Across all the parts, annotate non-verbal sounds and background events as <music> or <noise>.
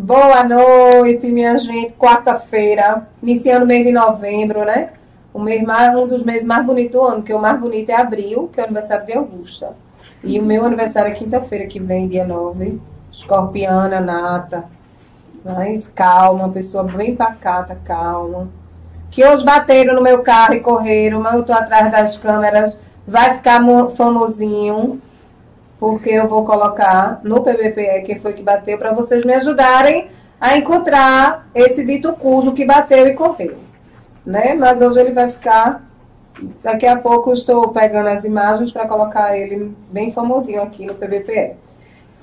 Boa noite, minha gente. Quarta-feira, iniciando o mês de novembro, né? O mês mais, um dos meses mais bonitos do ano, que o mais bonito é abril, que é o aniversário de Augusta. E o meu aniversário é quinta-feira, que vem, dia 9. Escorpiana, nata. Mas calma, pessoa bem pacata, calma. Que hoje bateram no meu carro e correram, mas eu tô atrás das câmeras. Vai ficar famosinho porque eu vou colocar no PBPE quem foi que bateu, para vocês me ajudarem a encontrar esse dito cujo que bateu e correu. Né? Mas hoje ele vai ficar. Daqui a pouco eu estou pegando as imagens para colocar ele bem famosinho aqui no PBPE.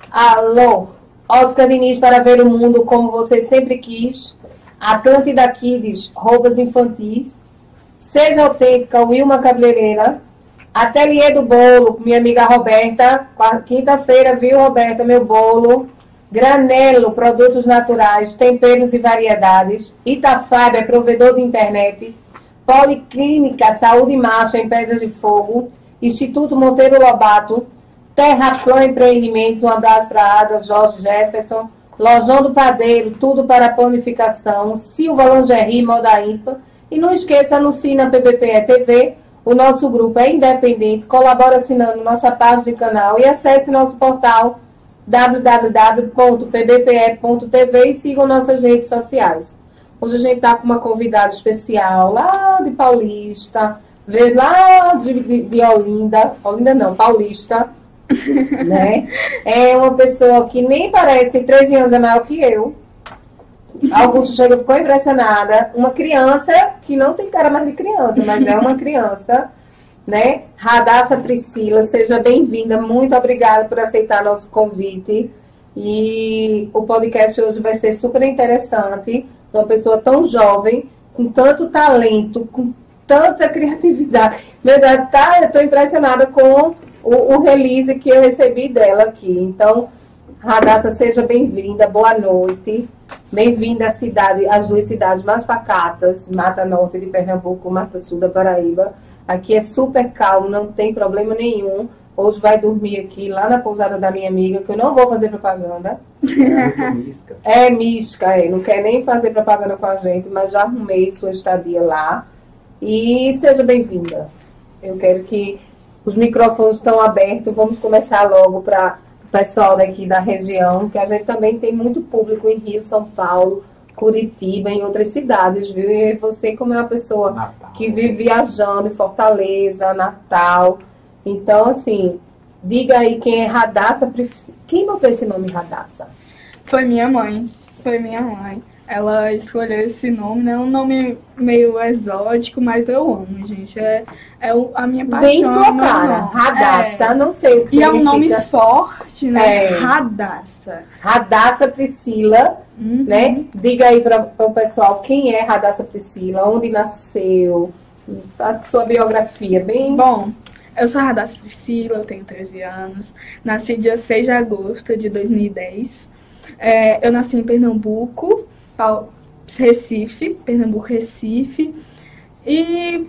Alô, Ótica Diniz para ver o mundo como você sempre quis. Atlântida Kids, roupas infantis. Seja autêntica, Wilma Cabeleireira. Ateliê do Bolo, minha amiga Roberta. Quinta-feira, viu, Roberta, meu bolo. Granelo, produtos naturais, temperos e variedades. Itafab é provedor de internet. Policlínica, saúde marcha em Pedra de Fogo. Instituto Monteiro Lobato. Terraplan Empreendimentos, um abraço para Ada, Jorge Jefferson. Lojão do Padeiro, tudo para panificação. Silva Lingerie, Moda Ímpar. E não esqueça, anuncie na PBPE TV o nosso grupo é independente, colabora assinando nossa página de canal e acesse nosso portal www.pbpe.tv e sigam nossas redes sociais. Hoje a gente está com uma convidada especial lá de Paulista, veio lá de, de, de Olinda, Olinda não, Paulista, <laughs> né? É uma pessoa que nem parece, tem 13 anos, é maior que eu. Augusto chega ficou impressionada. Uma criança que não tem cara mais de criança, mas é uma criança, né? Radassa Priscila, seja bem-vinda. Muito obrigada por aceitar nosso convite. E o podcast hoje vai ser super interessante. Uma pessoa tão jovem, com tanto talento, com tanta criatividade. Deus, tá, eu estou impressionada com o, o release que eu recebi dela aqui. Então, Radassa, seja bem-vinda, boa noite. Bem-vinda à cidade, às duas cidades mais pacatas, Mata Norte de Pernambuco, Mata Sul da Paraíba. Aqui é super calmo, não tem problema nenhum. Hoje vai dormir aqui lá na pousada da minha amiga, que eu não vou fazer propaganda. É, é misca, é. Não quer nem fazer propaganda com a gente, mas já arrumei sua estadia lá. E seja bem-vinda. Eu quero que os microfones estão abertos. Vamos começar logo para pessoal daqui da região, que a gente também tem muito público em Rio, São Paulo, Curitiba, em outras cidades, viu? E você, como é uma pessoa Natal. que vive viajando em Fortaleza, Natal. Então, assim, diga aí quem é Radassa. Quem botou esse nome Radassa? Foi minha mãe. Foi minha mãe. Ela escolheu esse nome, né? Um nome meio exótico, mas eu amo, gente. É, é a minha paixão. Bem sua cara. Radassa, é. não sei o que E significa. é um nome forte, né? É. Radassa. Radassa Priscila, uhum. né? Diga aí para o pessoal quem é Radassa Priscila, onde nasceu, a sua biografia, bem... Bom, eu sou Radassa Priscila, tenho 13 anos. Nasci dia 6 de agosto de 2010. É, eu nasci em Pernambuco, Recife, Pernambuco, Recife. E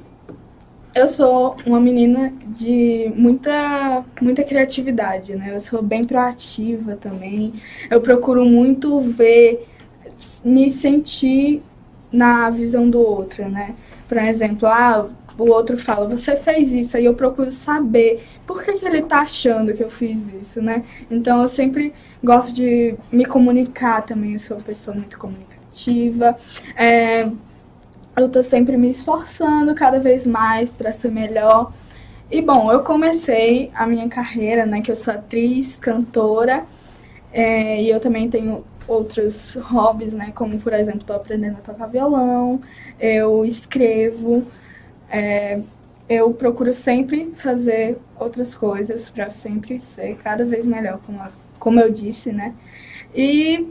eu sou uma menina de muita, muita criatividade, né? Eu sou bem proativa também. Eu procuro muito ver, me sentir na visão do outro, né? Por exemplo, ah, o outro fala, você fez isso, aí eu procuro saber por que, que ele tá achando que eu fiz isso, né? Então eu sempre gosto de me comunicar também, eu sou uma pessoa muito comunicativa ativa. É, eu tô sempre me esforçando cada vez mais para ser melhor. E bom, eu comecei a minha carreira, né, que eu sou atriz, cantora, é, e eu também tenho outros hobbies, né, como por exemplo, estou aprendendo a tocar violão, eu escrevo, é, eu procuro sempre fazer outras coisas para sempre ser cada vez melhor, como, como eu disse, né. E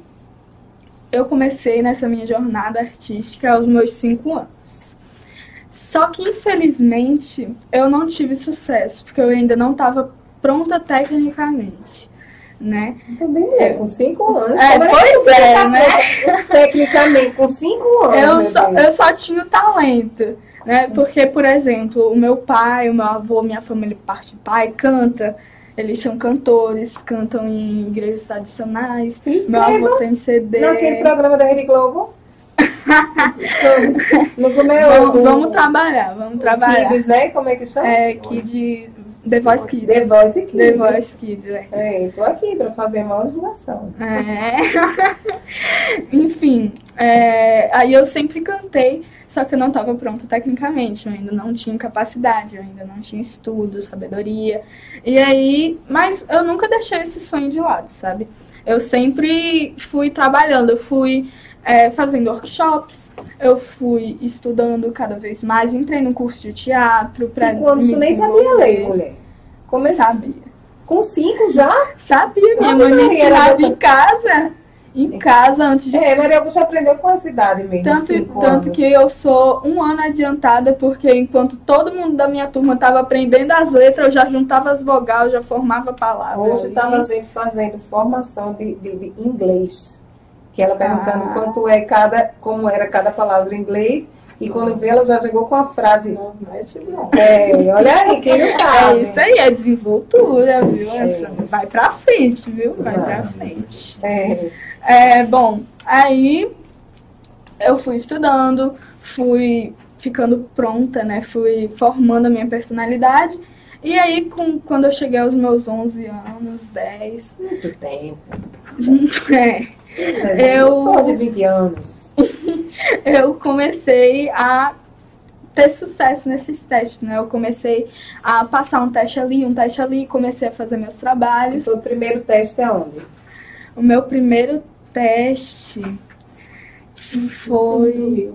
eu comecei nessa minha jornada artística aos meus cinco anos. Só que, infelizmente, eu não tive sucesso, porque eu ainda não estava pronta tecnicamente, né? Também é, com cinco anos. É, pois é, tá né? Tecnicamente, com cinco anos. Eu só, eu só tinha o talento, né? Porque, por exemplo, o meu pai, o meu avô, minha família parte pai, canta. Eles são cantores, cantam em igrejas tradicionais. Meu avô tem CD. <laughs> naquele programa da Rede Globo. <laughs> no Comeu. Vamos, vamos trabalhar, vamos trabalhar. Kids, né? Como é que chama? É, Kid, The Voice Kids. The Voice Kids. The Voice Kids, é. É, tô aqui pra fazer uma divulgação. É. <laughs> Enfim, é, aí eu sempre cantei, só que eu não estava pronta tecnicamente, eu ainda não tinha capacidade, eu ainda não tinha estudo, sabedoria. E aí, mas eu nunca deixei esse sonho de lado, sabe? Eu sempre fui trabalhando, eu fui é, fazendo workshops, eu fui estudando cada vez mais, entrei no curso de teatro para Cinco anos tu nem sabia ler, mulher. Como é Sabia. Com cinco já? Sabia, minha Ah, mãe me ensinava em casa. Em casa, antes de É, Maria Augusta aprendeu com essa idade mesmo. Tanto, cinco tanto que eu sou um ano adiantada, porque enquanto todo mundo da minha turma estava aprendendo as letras, eu já juntava as vogais, já formava palavras. Hoje estava a gente fazendo formação de, de, de inglês. Que ela perguntando Ah. quanto é cada, como era cada palavra em inglês. E quando vê, ela já chegou com a frase. Não, não é tipo não. É, olha aí, <laughs> quem não É sabe. isso aí, é desenvoltura, viu? É. Vai pra frente, viu? Vai Vai. pra frente. É. É, bom, aí eu fui estudando, fui ficando pronta, né? Fui formando a minha personalidade. E aí, com, quando eu cheguei aos meus 11 anos, 10, Muito tempo. <laughs> é, Eu- Pode 20 anos. <laughs> eu comecei a ter sucesso nesses testes, né? Eu comecei a passar um teste ali, um teste ali, comecei a fazer meus trabalhos. o primeiro teste aonde? O meu primeiro teste foi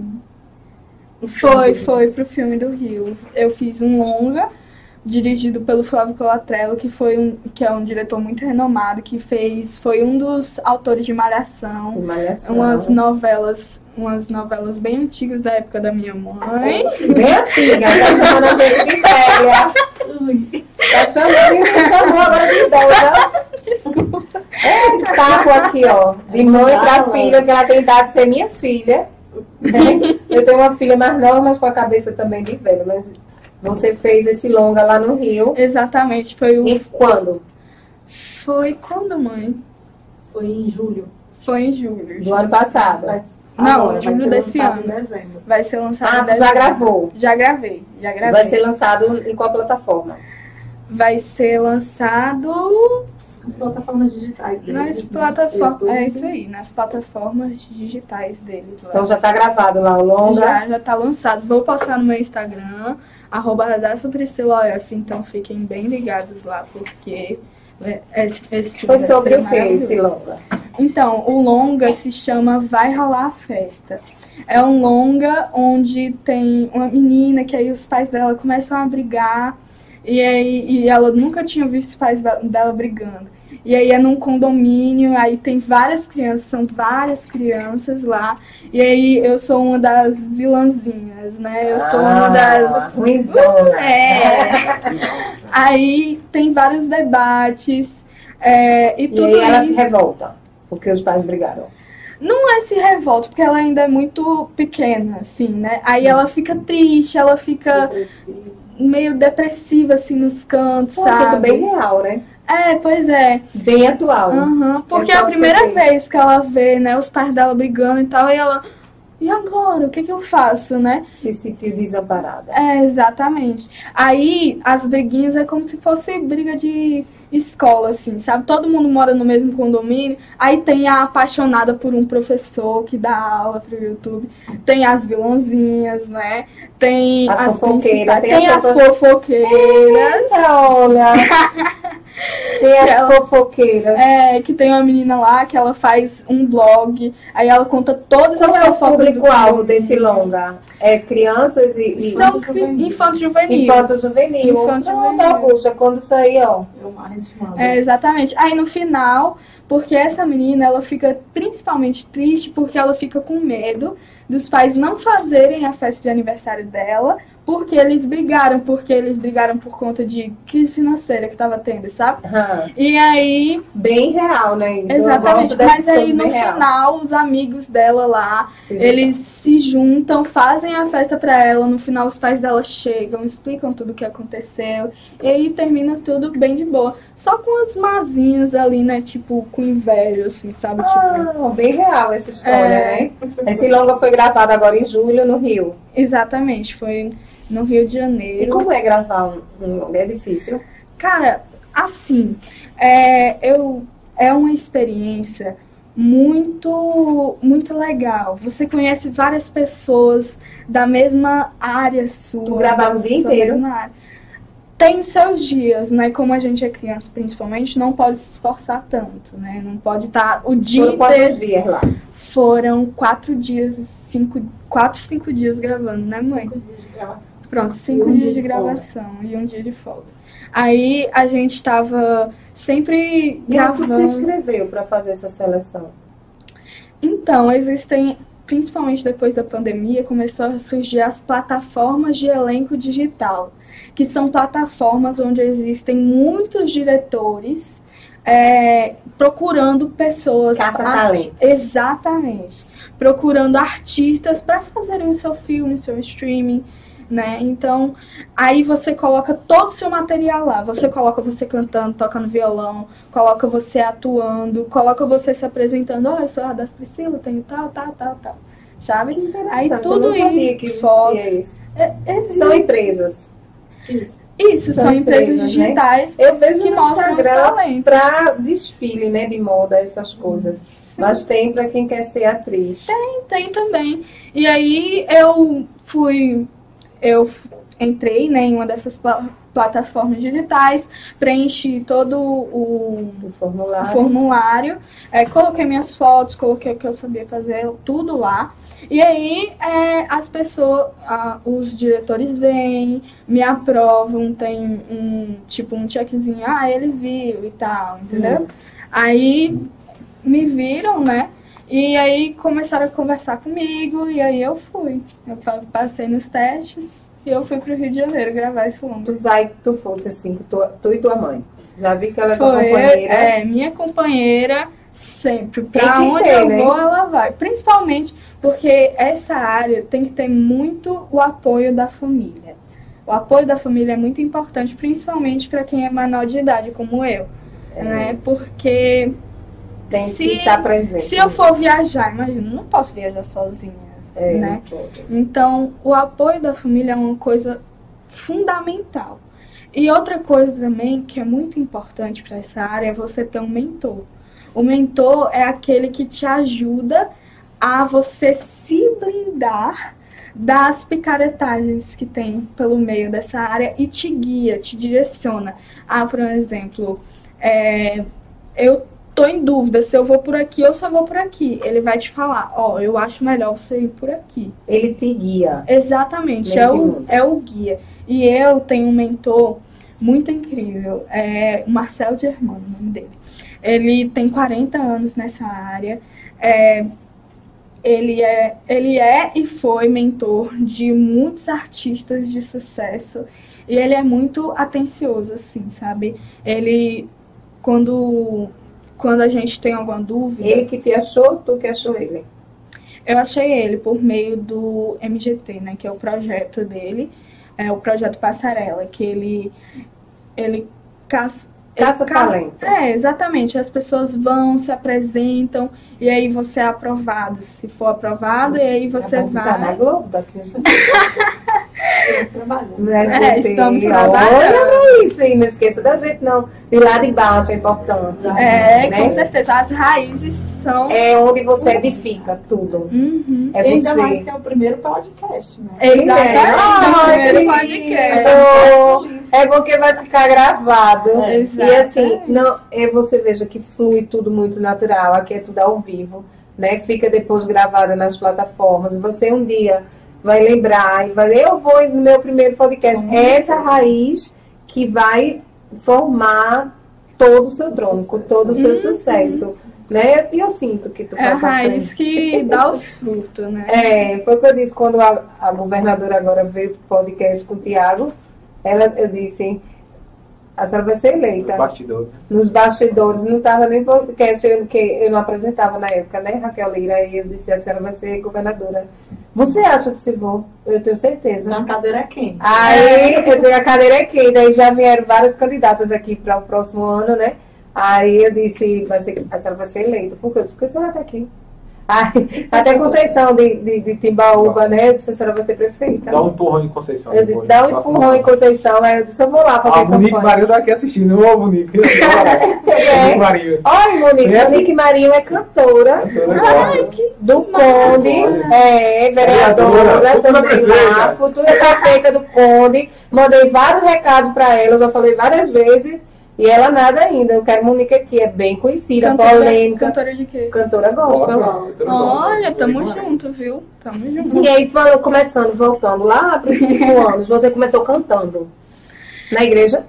foi foi pro filme do Rio. Eu fiz um longa dirigido pelo Flávio Colatrello, que foi um que é um diretor muito renomado, que fez foi um dos autores de Malhação. Malhação. umas novelas, umas novelas bem antigas da época da minha mãe. Bem antiga, tá chamando a gente de velha. <laughs> Tá chamando, me chamou agora de idosa. Desculpa. É um papo aqui, ó. De mãe pra filha, que ela tem idade de ser minha filha. Eu tenho uma filha mais nova, mas com a cabeça também de velha. Mas você fez esse longa lá no Rio. Exatamente, foi o E quando? foi quando, mãe? Foi em julho. Foi em julho. Do ano passado. Mas Não, agora julho desse ano. Vai ser lançado Ah, em já gravou. Já gravei, já gravei. Vai ser lançado em qual plataforma? Vai ser lançado As plataformas digitais deles. nas né? plataformas. YouTube. É isso aí, nas plataformas digitais deles. lá. Então já tá gravado lá o longa. Já, já tá lançado. Vou postar no meu Instagram, arroba OF, então fiquem bem ligados lá, porque é, esse, esse filme Foi sobre o que esse longa? Então, o longa se chama Vai Rolar a Festa. É um longa onde tem uma menina que aí os pais dela começam a brigar e aí e ela nunca tinha visto os pais dela brigando. E aí é num condomínio, aí tem várias crianças, são várias crianças lá. E aí eu sou uma das vilãzinhas, né? Eu sou uma das Ah, ruimzona. <laughs> é. Aí tem vários debates. é, e E tudo aí ela se isso. revolta, porque os pais brigaram. Não é se revolta, porque ela ainda é muito pequena, assim, né? Aí ela fica triste, ela fica meio depressiva, assim, nos cantos, Poxa, sabe? bem real, né? É, pois é. Bem atual. Aham, porque é a primeira vez que ela vê, né, os pais dela brigando e tal, e ela. E agora? O que, que eu faço, né? Se sentiu desamparada. É, exatamente. Aí as briguinhas é como se fosse briga de escola, assim, sabe? Todo mundo mora no mesmo condomínio. Aí tem a apaixonada por um professor que dá aula pro YouTube. Tem as vilãzinhas, né? Tem As as, fofoqueiras, tem Tem, as as pessoas- fofoqueiras. Olha! <laughs> Tem as Ela- fofoqueiras. É, que tem uma menina lá que ela faz um blog, aí ela conta todas Qual as é o fofocas do público-alvo desse longa? É crianças e, São cri- infanto juvenil. infanto juvenil. Infanto Pronto, juvenil. Augusta, quando sair, ó. É o. É, exatamente. Aí no final, porque essa menina, ela fica principalmente triste porque ela fica com medo dos pais não fazerem a festa de aniversário dela porque eles brigaram, porque eles brigaram por conta de crise financeira que tava tendo, sabe? Aham. E aí, Bem real, né? Isso, exatamente, mas aí no bem real. final os amigos dela lá, Se juntam. eles se juntam, fazem a festa pra ela, no final os pais dela chegam, explicam tudo o que aconteceu, e aí termina tudo bem de boa. Só com as mazinhas ali, né, tipo, com inveja, assim, sabe? Tipo, Ah, bem real essa história, É. né? Esse longa foi gravado agora em julho no Rio. exatamente, foi no Rio de E Janeiro. como é gravar um? É difícil? Cara, assim, é, eu, é uma experiência muito, muito legal. Você conhece várias pessoas da mesma área sua. Tu gravava o dia inteiro? Tem seus dias, né? Como a gente é criança, principalmente, não pode se esforçar tanto, né? Não pode estar o dia Foram quantos dias lá? Foram quatro dias, cinco, quatro, cinco dias gravando, né, mãe? Cinco dias de gravação. Pronto, cinco um dias dia de de gravação e um dia de folga. Aí a gente tava sempre E onde tu se gravando. inscreveu para fazer essa seleção? Então, existem, principalmente depois da pandemia, começou a surgir as plataformas de elenco digital, que são plataformas onde existem muitos diretores é, procurando pessoas. Caça-talento. Exatamente. Procurando artistas para fazerem o seu filme, seu streaming. Né? Então, aí você coloca todo o seu material lá. Você coloca você cantando, tocando violão, coloca você atuando, coloca você se apresentando. Ó, eu sou a das Priscila, tenho tal, tal, tal, tal. Sabe? Aí tudo eu não sabia isso, que isso. É, existe. São empresas. Isso. Isso, são são, empresas, empresas, né? digitais Eu vejo que no Instagram para desfile, né, de moda, essas coisas. Mas tem para quem quer ser atriz. Tem também. E aí eu fui, eu entrei né, em uma dessas pla- plataformas digitais, preenchi todo o, O o formulário. formulário, é, coloquei minhas fotos, coloquei o que eu sabia fazer, tudo lá. E aí é, as pessoas, ah, os diretores vêm, me aprovam, tem um tipo um checkzinho, ah, ele viu e tal, entendeu? Hum. Aí me viram, né? E aí começaram a conversar comigo e aí eu fui. Eu pa- passei nos testes e eu fui pro Rio de Janeiro gravar esse longo. Tu vai, tu fosse assim, tu, tu e tua mãe. Já vi que ela é Foi, companheira. é, minha companheira sempre. Pra que onde ter, eu né? vou, ela vai. Principalmente porque essa área tem que ter muito o apoio da família. O apoio da família é muito importante, principalmente para quem é menor de idade, como eu. É. Né? Porque Tem se- que estar presente. se eu for viajar, imagina, não posso viajar sozinha. É, né? Então, o apoio da família é uma coisa fundamental. E outra coisa também que é muito importante para essa área é você ter um mentor. O mentor é aquele que te ajuda a você se blindar das picaretagens que tem pelo meio dessa área e te guia, te direciona. Ah, por exemplo, é, eu tô em dúvida se eu vou por aqui ou se eu vou por aqui. Ele vai te falar, ó, eu acho melhor você ir por aqui. Ele te guia. Exatamente, é o, é o guia. E eu tenho um mentor muito incrível, é o Marcel Germano, o nome dele. Ele tem 40 anos nessa área. é, ele, é, ele é e foi mentor de muitos artistas de sucesso. E ele é muito atencioso, assim, sabe? Ele, quando, quando a gente tem alguma dúvida. Ele que te achou, tu que achou ele. Eu achei ele por meio do MGT, né? Que é o projeto dele. É o projeto Passarela, que ele. Ele caça. Caça talento. É, exatamente. As pessoas vão, se apresentam, e aí você é aprovado. Se for aprovado, e aí você é bom que tá na vai. Globo, daqui <laughs> uns Estamos trabalhando. É, estamos Olha trabalhando. isso aí, não esqueça da gente, não. De lá de baixo é importante. É, né? com certeza. As raízes são. É onde você edifica tudo. Uhum. É Ainda mais você. que é o primeiro podcast, né? Exatamente. o Ai, primeiro que podcast. lindo. É porque vai ficar gravado. É. E assim, não, é, você veja que flui tudo muito natural. Aqui é tudo ao vivo, né? Fica depois gravado nas plataformas. Você um dia vai lembrar e vai eu vou no meu primeiro podcast. Essa raiz que vai formar todo o seu tronco, todo o seu sucesso. né? E eu sinto que tu É a pra raiz que dá os frutos, né? É, foi o que eu disse quando a, a governadora agora veio pro podcast com o Tiago. Ela, eu disse, a senhora vai ser eleita. Bastidor. Nos bastidores, não estava nem podcast, eu, que eu não apresentava na época, né, Raquel Lira? E eu disse, a senhora vai ser governadora. Você acha que se vou? Eu tenho certeza. Na cadeira quente. Aí eu tenho a cadeira aqui, daí já vieram várias candidatas aqui para o próximo ano, né? Aí eu disse, vai ser, a senhora vai ser eleita. Por quê? Eu disse, Porque a senhora está aqui. Aí, até Conceição de, de, de Timbaúba, né? Eu disse, a senhora vai ser prefeita. Dá um empurrão em Conceição. Eu disse, dá um empurrão em Conceição. Aí eu disse, eu vou lá fazer Ah, Monique campanha. Marinho tá aqui assistindo. Ô, Monique. <laughs> É. Monique Marinho. Olha, Monique, Conhece? Monique Marinho é cantora Ai, que do Conde, é, vereadora Vereadora, futura também lá, futura prefeita do Conde. Mandei vários recados para ela, já falei várias vezes, e ela nada ainda. Eu quero Monique aqui, é bem conhecida, polêmica, cantora de quê? cantora gospel. Olha, tamo junto, viu? Tamo junto. Sim, aí começando, voltando lá para os cinco anos, você começou cantando na igreja?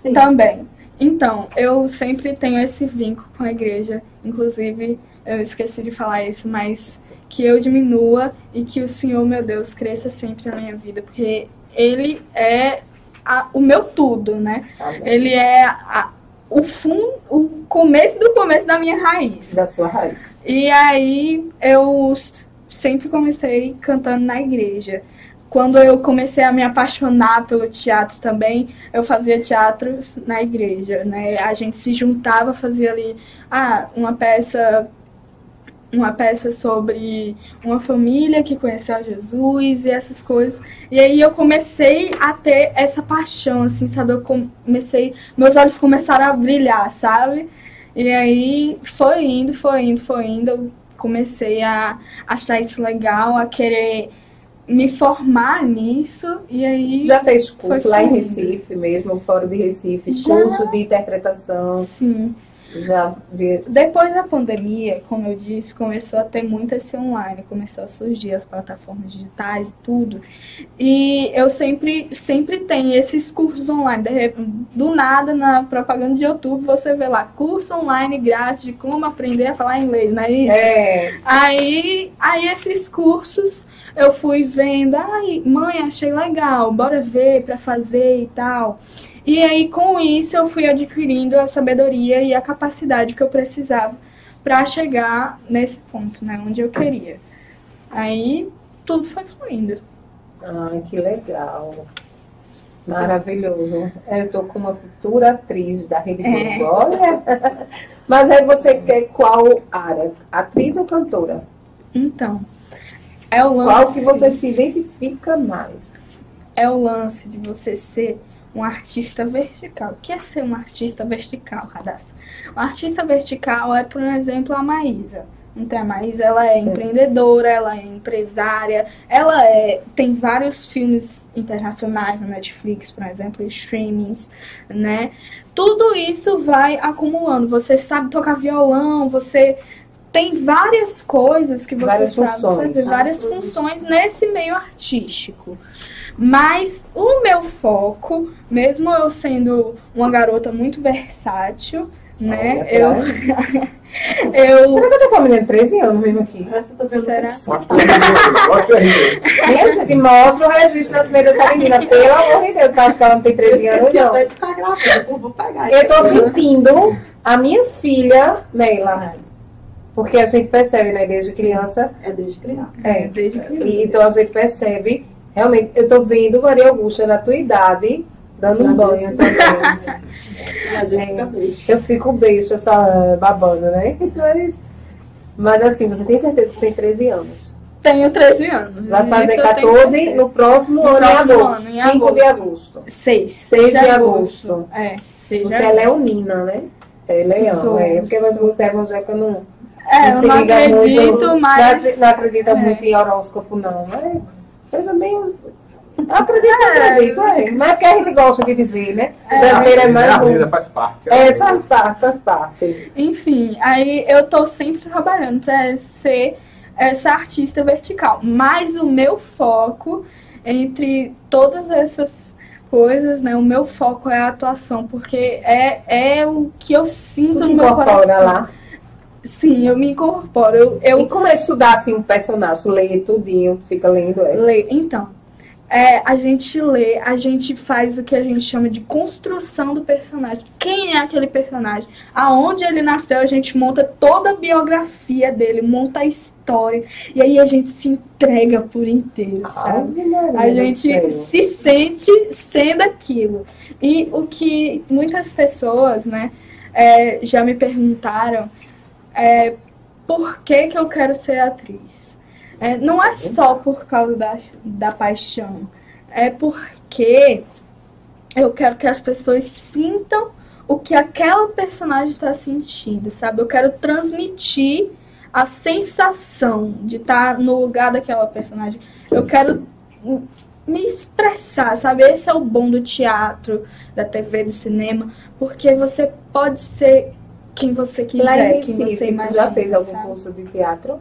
Sim. Também. Então, eu sempre tenho esse vínculo com a igreja. Inclusive, eu esqueci de falar isso, mas que eu diminua e que o Senhor, meu Deus, cresça sempre na minha vida, porque Ele é a- o meu tudo, né? Ele é a- o fundo, o começo do começo da minha raiz. Da sua raiz. E aí eu sempre comecei cantando na igreja. Quando eu comecei a me apaixonar pelo teatro também, eu fazia teatro na igreja, né? A gente se juntava, fazia ali ah, uma peça uma peça sobre uma família que conheceu Jesus e essas coisas. E aí eu comecei a ter essa paixão, assim, sabe? Eu comecei, meus olhos começaram a brilhar, sabe? E aí foi indo, foi indo, foi indo. Eu comecei a achar isso legal, a querer me formar nisso. E aí. Já fez curso lá em. Recife mesmo, fora de Recife, Já. curso de interpretação, Sim. Já. Depois da pandemia, como eu disse, começou a ter muito esse online, começou a surgir as plataformas digitais e tudo. E eu sempre, sempre tenho esses cursos online. Do nada, na propaganda de YouTube, você vê lá, curso online grátis de como aprender a falar inglês, não é isso? É, Aí, aí esses cursos eu fui vendo, ai, mãe, achei legal, bora ver pra fazer e tal. E aí com isso eu fui adquirindo a sabedoria e a capacidade que eu precisava pra chegar nesse ponto, né, onde eu queria. Aí tudo foi fluindo. ai, que legal. Maravilhoso. Eu tô com uma futura atriz da Rede É. Globo, olha. <laughs> Mas aí você quer qual área? Atriz ou cantora? Então, é o lance Qual que você se identifica mais? é o lance de você ser um artista vertical. O que é ser um artista vertical, Radassa? Um artista vertical é, por exemplo, a Maísa. Então, a Maísa, ela é empreendedora, ela é empresária, ela é, tem vários filmes internacionais na Netflix, por exemplo, streamings, né? Tudo isso vai acumulando. Você sabe tocar violão, você tem várias coisas que você Várias sabe funções. fazer, várias funções nesse meio artístico. Mas o meu foco, mesmo eu sendo uma garota muito versátil, né? Eu, <laughs> eu Será que eu tô com a menina de 13 anos mesmo aqui? Essa eu tô vendo Será? Mostra o RG, mostra o gente, registro nas meias dessa menina, pelo amor de Deus, que eu acho que ela não tem 13 anos, não. que eu vou pegar. Eu tô sentindo a minha filha, Neila, porque a gente percebe, né, desde criança, É desde criança. é, desde criança. e, então a gente percebe, realmente, eu tô vendo Maria Augusta na tua idade, dando um banho também. <laughs> A gente fica besta. Eu fico beijo, só babando, né? Mas, mas assim, você tem certeza que tem 13 anos? Tenho 13 anos. Vai Isso fazer eu tenho 14 certeza. no próximo No ano, em próximo agosto. ano, em 5 de agosto. 6. 6 de agosto. É, 6 de Você é agosto. leonina, né? É leão, Sou. é. Porque você é evangélica, não, É, eu se não liga acredito, muito, mas. Não, não acredita é. muito em horóscopo, não. Mas eu também. Acredito, eu É. acredito, é. Mas é porque a gente gosta de dizer, né? É. Brasileiro é mais A vida um. faz parte. É, faz parte, faz parte. Enfim, aí eu tô sempre trabalhando pra ser essa artista vertical. Mas o meu foco, entre todas essas coisas, né? O meu foco é a atuação, porque é, é o que eu sinto Tu no meu coração. lá. Sim, eu me incorporo. Eu, eu E como é estudar assim um personagem? Ler tudinho, fica lendo. É. Lê. Então, é, a gente lê, a gente faz o que a gente chama de construção do personagem. Quem é aquele personagem? Aonde ele nasceu, a gente monta toda a biografia dele, monta a história. E aí a gente se entrega por inteiro, sabe? A gente se sente sendo aquilo. E o que muitas pessoas, né, é, já me perguntaram é por que, que eu quero ser atriz. É, não é só por causa da, da paixão, é porque eu quero que as pessoas sintam o que aquela personagem está sentindo, sabe? Eu quero transmitir a sensação de estar no lugar daquela personagem. Eu quero me expressar, sabe? Esse é o bom do teatro, da TV, do cinema, porque você pode ser quem você quiser, Lá em quem Recife, você tu imagina. já fez algum sabe? curso de teatro?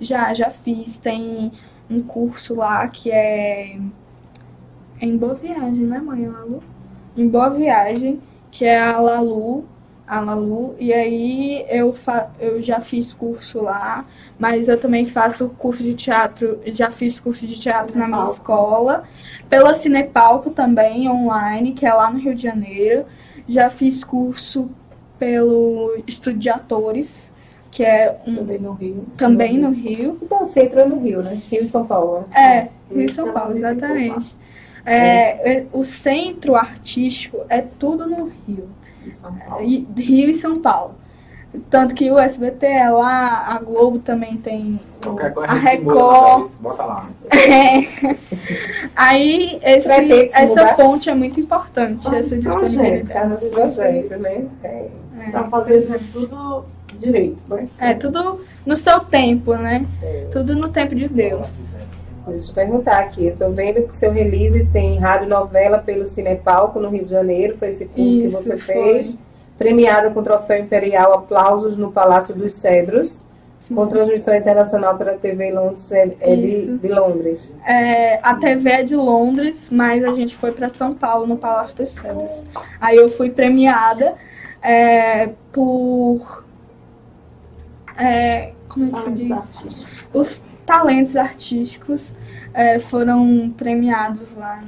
Já, já fiz. Tem um curso lá que é em Boa Viagem, né, mãe, Lalu? Em Boa Viagem, que é a Lalu, a Lalu, e aí eu, fa eu já fiz curso lá, mas eu também faço curso de teatro, já fiz curso de teatro na minha Cinepalco. escola, pela Cinepalco também, online, que é lá no Rio de Janeiro. Já fiz curso pelo Estúdio de Atores, que é um, Também no Rio. também no Rio. Então você entrou no Rio, né? Rio e São Paulo. É, Rio e São Paulo, exatamente. É, é, o centro artístico é tudo no Rio. Em São Paulo. E- Rio e São Paulo. Tanto que o SBT é lá, a Globo também tem Qualquer coisa a Record. Bota lá. <laughs> É. Aí esse, essa ponte é muito importante, Ah, essa disponibilidade. Carlos projetos, né? É. É. Tá fazendo tudo direito, né? É, tudo no seu tempo, né? É. Tudo no tempo de Deus. Deixa eu te perguntar aqui. Eu tô vendo que o seu release tem rádio novela pelo Cinepalco no Rio de Janeiro. Foi esse curso Isso, que você foi. fez. Premiada com troféu imperial Aplausos no Palácio dos Cedros. Sim. Com transmissão internacional pela TV Londres, é é de, de Londres. É, a TV é de Londres, mas a gente foi para São Paulo, no Palácio dos Cedros. Aí eu fui premiada é, por. é, como é que diz? Os talentos artísticos é, foram premiados lá.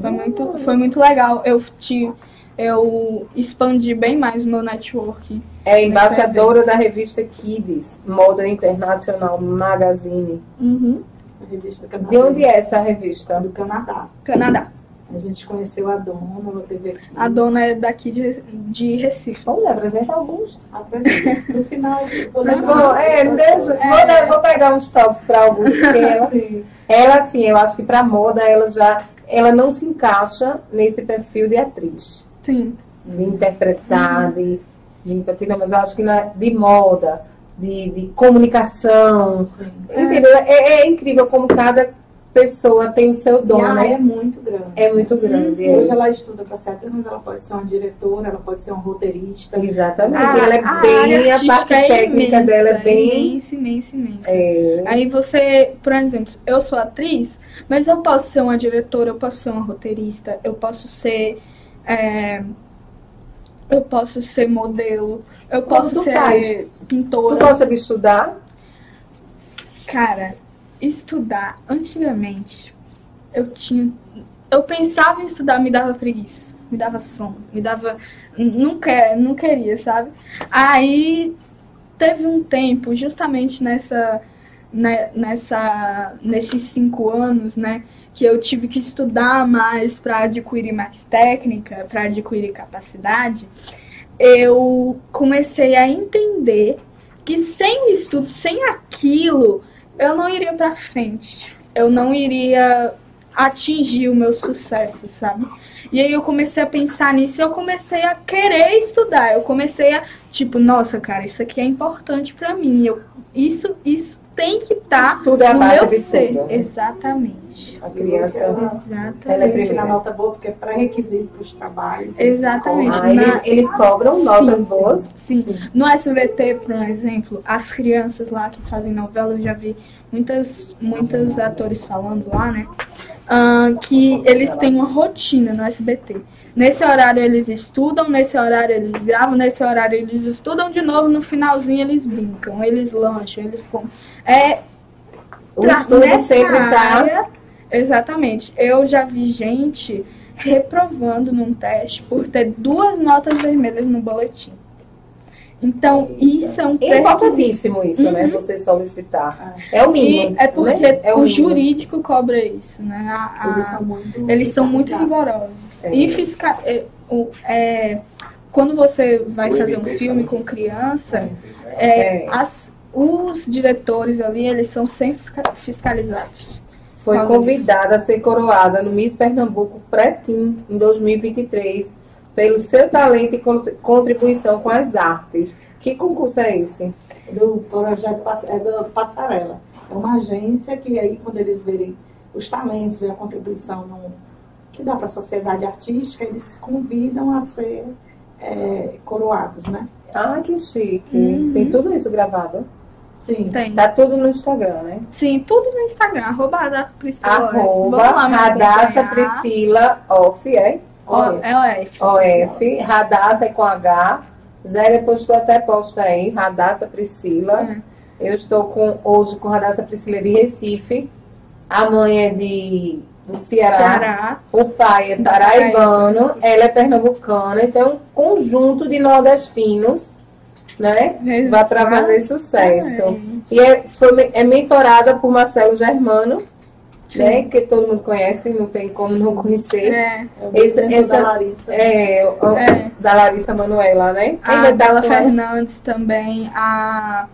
Foi muito, foi muito legal. Eu, te, eu expandi bem mais o meu network. É embaixadora da revista Kids, Moda International Magazine. Uhum. A revista. De onde é essa revista? Do Canadá. Canadá. A gente conheceu a dona, ela teve aqui. A dona é daqui de, de Recife. Vamos apresenta Augusto. Apresenta. No final, eu vou Vou, levar. é, deixa, É. vou, vou pegar uns toques para Augusto, porque <laughs> ela, Sim. ela, assim, eu acho que para moda, ela já ela não se encaixa nesse perfil de atriz. Sim. de interpretar, de, de empatia, não, mas eu acho que na, de moda, de, de comunicação. Sim. Entendeu? É, é incrível como cada pessoa tem o seu dom, a área é né? muito grande. É muito grande. é. Hoje ela estuda para atriz, mas ela pode ser uma diretora, ela pode ser uma roteirista. Exatamente. A- ela é a bem, a parte é técnica imensa, dela é bem. Imensa, imensa, imensa. é, Aí você, por exemplo, eu sou atriz, mas eu posso ser uma diretora, eu posso ser uma roteirista, eu posso ser. É, eu posso ser modelo, eu posso tu ser faz? Tu pintora. gosta de estudar? Cara, estudar, antigamente, eu tinha. Eu pensava em estudar, me dava preguiça, me dava sono, me dava. Não, quer, não queria, sabe? Aí teve um tempo, justamente nessa. né, nessa nesses cinco anos, né, que eu tive que estudar mais para adquirir mais técnica, para adquirir capacidade, eu comecei a entender que sem estudo, sem aquilo, eu não iria pra frente. Eu não iria atingir o meu sucesso, sabe? E aí eu comecei a pensar nisso e eu comecei a querer estudar. Eu comecei a, tipo, nossa, cara, isso aqui é importante pra mim. Eu, isso, isso tem que estar a no meu ser. tudo. né? Exatamente. A criança. Ela é Exatamente. na nota boa, porque é pré-requisito para os trabalhos. Exatamente. Ah, eles, eles cobram notas Sim, boas. Sim. No SBT, por exemplo, as crianças lá que fazem novela, eu já vi muitas, muitos atores falando lá, né? Ah, que eles têm uma rotina no SBT. Nesse horário eles estudam, nesse horário eles gravam, nesse horário eles estudam de novo, no finalzinho eles brincam, eles lancham, eles comem. É, O estudo sempre tá. área, Exatamente. Eu já vi gente reprovando num teste por ter duas notas vermelhas no boletim. Então, isso é um É importantíssimo isso, né? Você solicitar. É o E mínimo. é porque né? é o jurídico cobra isso, né? A- a- Eles são muito. eles são muito rigorosos. É. E fiscal, é, o- é, quando você vai O fazer um filme fala com criança, É. é, as- os diretores ali, eles são sempre fisca- fiscalizados. Foi convidada a ser coroada no Miss Pernambuco Pretim em 2023 pelo seu talento e con- contribuição com as artes. Que concurso é esse? do projeto é do Passarela. É uma agência que aí, quando eles verem os talentos, verem a contribuição no- que dá para a sociedade artística, eles convidam a ser é, coroados, né? Ah, que chique. Uhum. Tem tudo isso gravado? Sim. Tem. Tá tudo no Instagram, né? Sim, tudo no Instagram, arroba Radassa Priscila. Arroba Vamos lá me Radassa acompanhar. Priscila Off, é? O, é OF. OF, Radassa é com H. Zélia postou até posta aí, Radassa Priscila. Hum. Eu estou com, hoje com Radassa Priscila de Recife. A mãe é de, do Ceará. Ceará. O pai é paraibano, ela é pernambucana. Então é um conjunto de nordestinos, né? Vai para fazer sucesso. E é, foi, é mentorada por Marcelo Germano, né? Que todo mundo conhece, não tem como não conhecer. É. É exemplo essa- da Larissa. É, o- É. da Larissa Manuela, né? A ela. Fernandes também, a,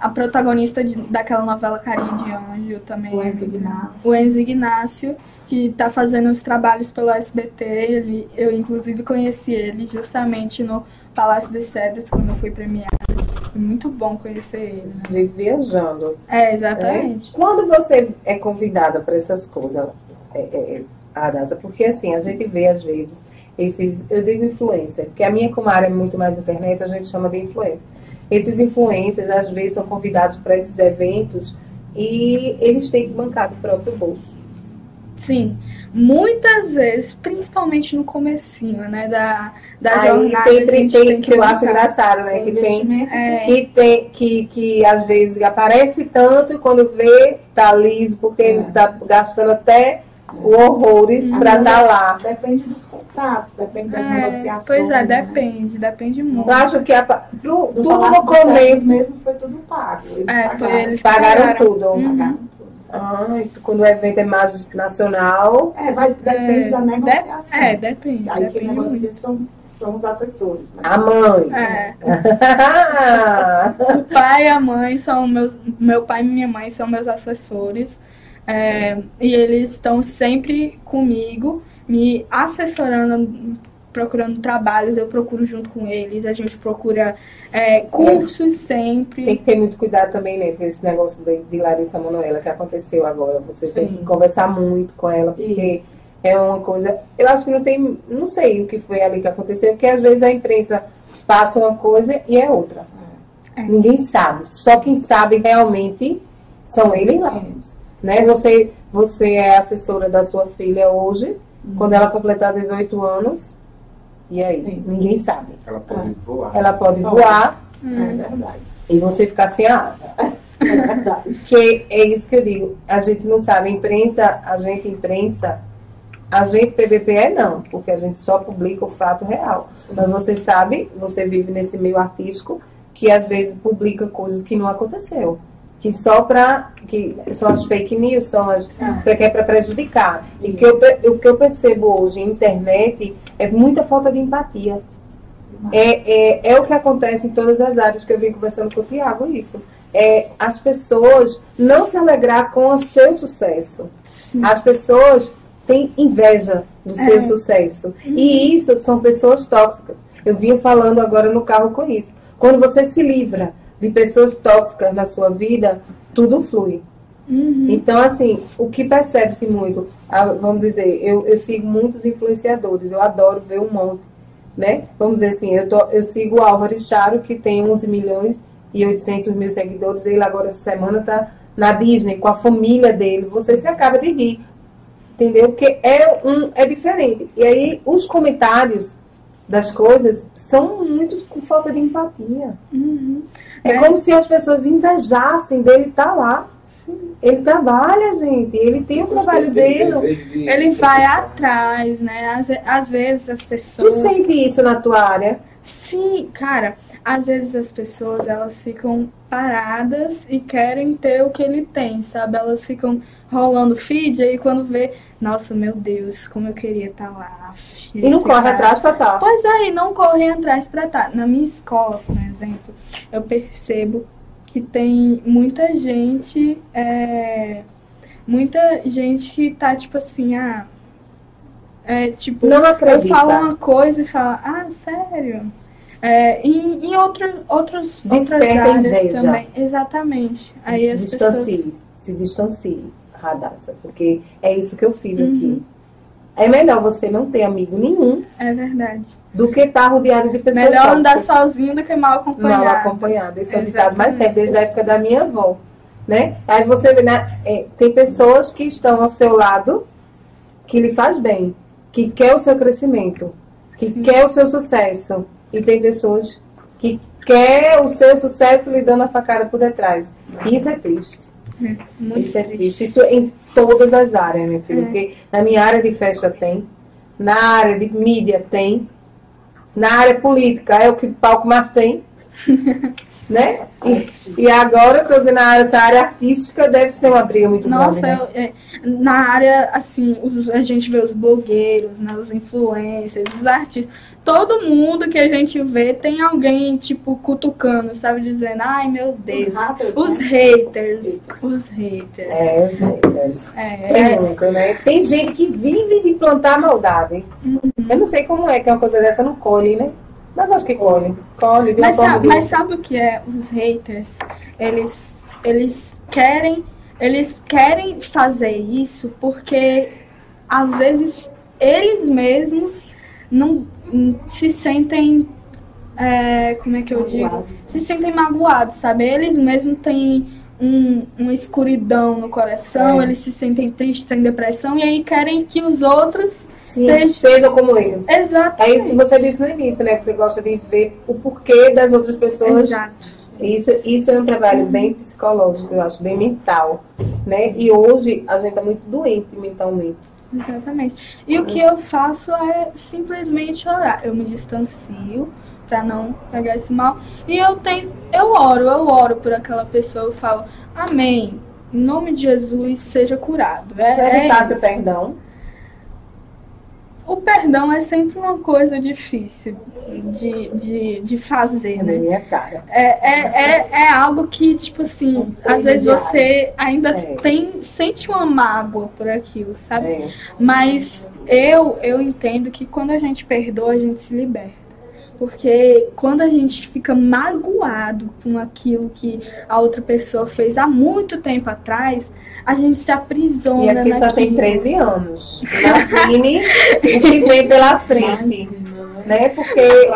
a protagonista de- daquela novela Carinha de Anjo também. O Enzo Ignacio. O Enzo Ignácio, que está fazendo os trabalhos pelo SBT. Ele, eu, inclusive, conheci ele justamente no Palácio dos Cedros, quando eu fui premiada. Foi muito bom conhecer ele. Né? Viajando. É, exatamente. Quando você é convidada para essas coisas, é, é, Arasa, porque assim, a gente vê às vezes esses, eu digo influencer, porque a minha área é muito mais internet, a gente chama de influencer. Esses influencers às vezes são convidados para esses eventos e eles têm que bancar do próprio bolso. Sim, muitas vezes, principalmente no comecinho, né, da, da Aí jornada, tem, tem, tem que eu acho engraçado, né? Que tem. É. que tem que, que às vezes aparece tanto e quando vê tá liso porque É. tá gastando até horrores Uhum. para estar lá. Depende dos contratos, depende das É, negociações. pois é, né? depende, depende muito. Eu acho que a, pro, Do tudo no começo mesmo foi tudo pago. Eles É, foi pagaram. eles pagaram pagaram. tudo. Uhum. Pagaram. Ah, quando o evento é mais nacional, É, vai, depende É, da de- negociação. É, depende, Aí quem depende negocia muito. são, são os assessores. Né? a mãe. É, <laughs> o pai e a mãe são meus. Meu pai e minha mãe são meus assessores. é, e eles estão sempre comigo, me assessorando, procurando trabalhos, eu procuro junto com eles, a gente procura é, cursos sempre. Tem que ter muito cuidado também, né? Com esse negócio de, de Larissa Manoela que aconteceu agora. Você tem Sim. que conversar muito com ela, porque é uma coisa. Eu acho que não tem. Não sei o que foi ali que aconteceu, porque às vezes a imprensa passa uma coisa e é outra. É. Ninguém sabe. Só quem sabe realmente são eles lá. Eles. Né? Você, você é assessora da sua filha hoje, quando ela completar 18 anos. E aí? Sim. Ninguém sabe. Ela pode voar. Ela pode voar É verdade. e você ficar sem a asa. <laughs> É verdade. Porque é isso que eu digo. A gente não sabe. A imprensa, a gente imprensa, a gente PBPE não, porque a gente só publica o fato real. Mas você sabe, você vive nesse meio artístico, que às vezes publica coisas que não aconteceu. Que só para. que são as fake news, são as. Pra, que é para prejudicar. E que eu, o que eu percebo hoje em internet é muita falta de empatia. É, é, é o que acontece em todas as áreas que eu vim conversando com o Tiago, isso. É as pessoas não se alegrar com o seu sucesso. Sim. As pessoas têm inveja do seu É. sucesso. E isso são pessoas tóxicas. Eu vinha falando agora no carro com isso. Quando você se livra de pessoas tóxicas na sua vida, tudo flui. Uhum. Então, assim, o que percebe-se muito, vamos dizer, eu, eu sigo muitos influenciadores, eu adoro ver um monte, né? Vamos dizer assim, eu, tô- eu sigo o Álvaro Charo, que tem 11 milhões e 800 mil seguidores, ele agora essa semana tá na Disney com a família dele, você se acaba de rir, entendeu? Porque é, um, é diferente. E aí, os comentários das coisas são muito com falta de empatia. Uhum. É, É. como se as pessoas invejassem dele estar lá. Ele trabalha, gente. Ele tem o trabalho dele. Ele vai atrás, né? Às, às vezes as Tu pessoas. sente isso na tua área? Sim, cara, às vezes as pessoas elas ficam paradas e querem ter o que ele tem, sabe? Elas ficam rolando feed e aí quando vê, nossa, meu Deus, como eu queria estar lá. Aff, E não corre cara- atrás pra estar. Pois é, e não correm atrás pra estar. Na minha escola, por exemplo, eu percebo que tem muita gente, é, muita gente que tá tipo assim, ah, é tipo, Não eu acredita. falo uma coisa e falo, ah, sério? É, em em outro, outros, outras Desperta áreas inveja. também. Exatamente. Aí as pessoas. distancie, se distancie, Radassa, porque é isso que eu fiz Uhum. aqui. É melhor você não ter amigo nenhum É verdade. do que estar rodeado de pessoas Melhor andar tóxicas. sozinho do que mal acompanhado. mal acompanhado. Esse é o ditado mais certo, desde a época da minha avó. Né? Aí você vê, né, é, tem pessoas que estão ao seu lado que lhe faz bem, que quer o seu crescimento, que quer o seu sucesso. E tem pessoas que quer o seu sucesso lhe dando a facada por detrás. Isso é triste. Muito Isso é triste. Isso em todas as áreas, minha filha. Porque na minha área de festa tem, na área de mídia tem, na área política é o que o palco mais tem. <laughs> né? E, e agora, dizendo, na área, essa área artística deve ser uma briga muito Nossa, grande. Né? eu- é, na área, assim, os- a gente vê os blogueiros, né, os influencers, os artistas. Todo mundo que a gente vê tem alguém, tipo, cutucando, sabe? Dizendo, ai meu Deus. haters, Os né? haters. Os haters. É, os haters. É, é, muito, né? Tem gente que vive de plantar maldade. Uhum. Eu não sei como é que uma coisa dessa não colhe, né? Mas acho que colhe. Colhe, Mas, forma sa- ou de mas sabe o que é? Os haters, eles, eles querem eles querem fazer isso porque às vezes eles mesmos não hum, se sentem é, como é que eu digo? Magoados. Se sentem magoados, sabe? Eles mesmos têm um, uma escuridão no coração, É. eles se sentem tristes, têm depressão, e aí querem que os outros Sim, seja- sejam como eles. É Exatamente. isso que você disse no início, né? Que você gosta de ver o porquê das outras pessoas. Exato. Isso, isso é um trabalho bem psicológico, eu acho, bem mental. Né? E hoje a gente está muito doente mentalmente. Exatamente. E o que eu faço é simplesmente orar. Eu me distancio pra não pegar esse mal. E eu tenho, eu oro, eu oro por aquela pessoa, eu falo, amém. Em nome de Jesus, seja curado. É, É, é fácil o perdão. O perdão é sempre uma coisa difícil de, de, de fazer, É na né? minha cara. É, é, é, é algo que, tipo assim, Um às vezes você ainda É. tem, sente uma mágoa por aquilo, sabe? É. Mas eu, eu entendo que quando a gente perdoa, a gente se liberta. Porque quando a gente fica magoado com aquilo que a outra pessoa fez há muito tempo atrás, a gente se E aprisiona aqui só tem naquilo. 13 anos. <laughs> Imagine o que vem pela frente. Né? Porque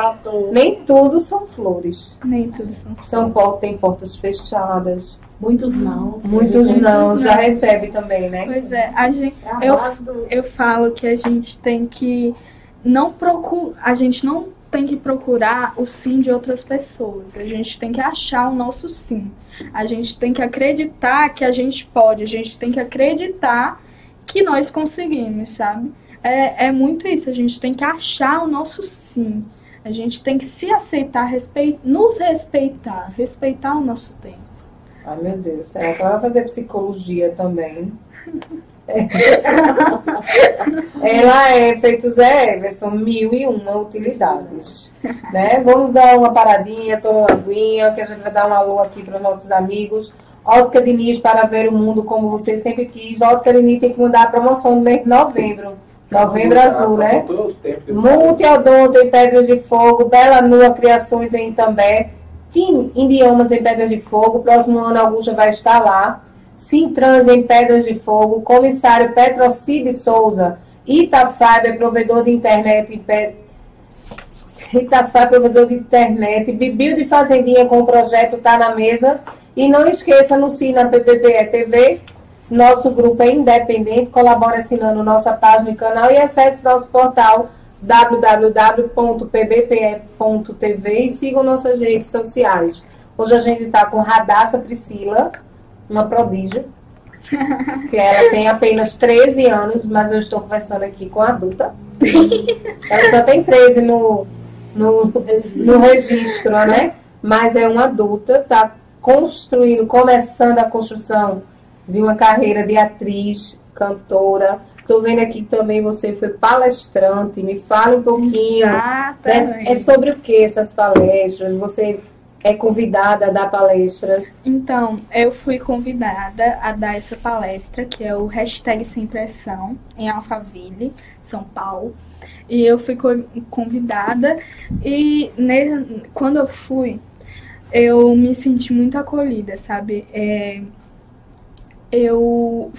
nem tudo são flores. Nem tudo são. São por- tem portas fechadas. Muitos não. Muitos não. não. Já recebe também, né? Pois é, a gente, É Eu- eu falo que a gente tem que não procurar, a gente não tem que procurar o sim de outras pessoas. A gente tem que achar o nosso sim. A gente tem que acreditar que a gente pode, a gente tem que acreditar que nós conseguimos, sabe? É, é muito isso, a gente tem que achar o nosso sim. A gente tem que se aceitar, respeit, nos respeitar, respeitar o nosso tempo. Ai, meu Deus. Ela vai fazer psicologia também? <laughs> Ela é feito Zé Everson, mil e uma utilidades. Né? Vamos dar uma paradinha, tomar uma aguinha, que a gente vai dar um alô aqui para os nossos amigos. Ótica Diniz para ver o mundo como você sempre quis. Ótica Diniz tem que mudar a promoção no mês de novembro. Novembro azul, né? Multiodonto em Pedras de Fogo, Bela Nua Criações em Itambé, Team Idiomas em Pedras de Fogo, próximo ano a Augusta vai estar lá, Sintrans em Pedras de Fogo, Comissário Petrocide Souza, Itafiber, provedor de internet em Pedras Itafá, provedor de internet, Bibil de Fazendinha com o projeto Tá na Mesa. E não esqueça, anuncie na PPPE TV. Nosso grupo é independente, colabora assinando nossa página e canal e acesse nosso portal www.pbpe.tv e sigam nossas redes sociais. Hoje a gente está com Radassa Priscila, uma prodígio, que ela tem apenas 13 anos, mas eu estou conversando aqui com a adulta. Ela já tem 13 no, no, no registro, né? Mas é uma adulta, está construindo, começando a construção de uma carreira de atriz, cantora. Estou vendo aqui que também você foi palestrante. Me fala um pouquinho. Exatamente. É, é sobre o que essas palestras? Você é convidada a dar palestras? Então, eu fui convidada a dar essa palestra, que é o hashtag Sem Pressão, em Alphaville, São Paulo. E eu fui co- convidada e ne- quando eu fui, eu me senti muito acolhida, sabe? É, eu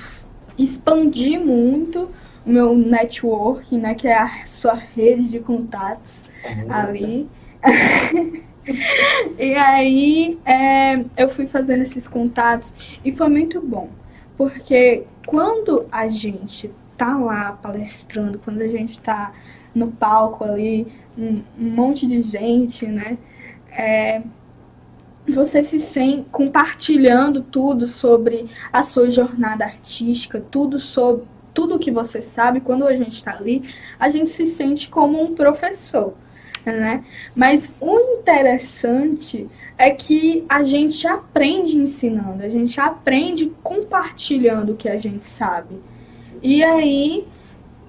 expandi muito o meu network, né? Que é a sua rede de contatos ali. <laughs> <laughs> e aí é, eu fui fazendo esses contatos e foi muito bom. Porque quando a gente tá lá palestrando, quando a gente tá no palco ali, um, um monte de gente, né? É, você se sente compartilhando tudo sobre a sua jornada artística, tudo sobre tudo que você sabe, quando a gente está ali, a gente se sente como um professor, né? Mas o interessante é que a gente aprende ensinando, a gente aprende compartilhando o que a gente sabe. E aí,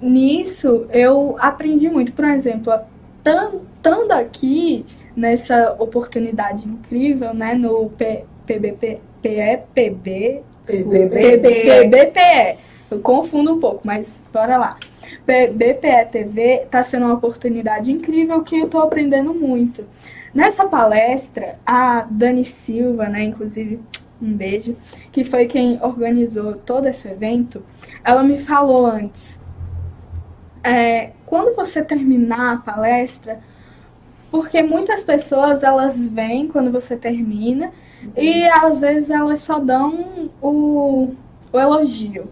nisso, eu aprendi muito. Por exemplo, estando aqui nessa oportunidade incrível, né, no P, PBP, PEPB, PBPE. PBPE. Eu confundo um pouco, mas bora lá. BPE TV está sendo uma oportunidade incrível que eu estou aprendendo muito. Nessa palestra, a Dani Silva, né, inclusive um beijo, que foi quem organizou todo esse evento, ela me falou antes, é, quando você terminar a palestra, porque muitas pessoas elas vêm quando você termina e às vezes elas só dão o, o elogio,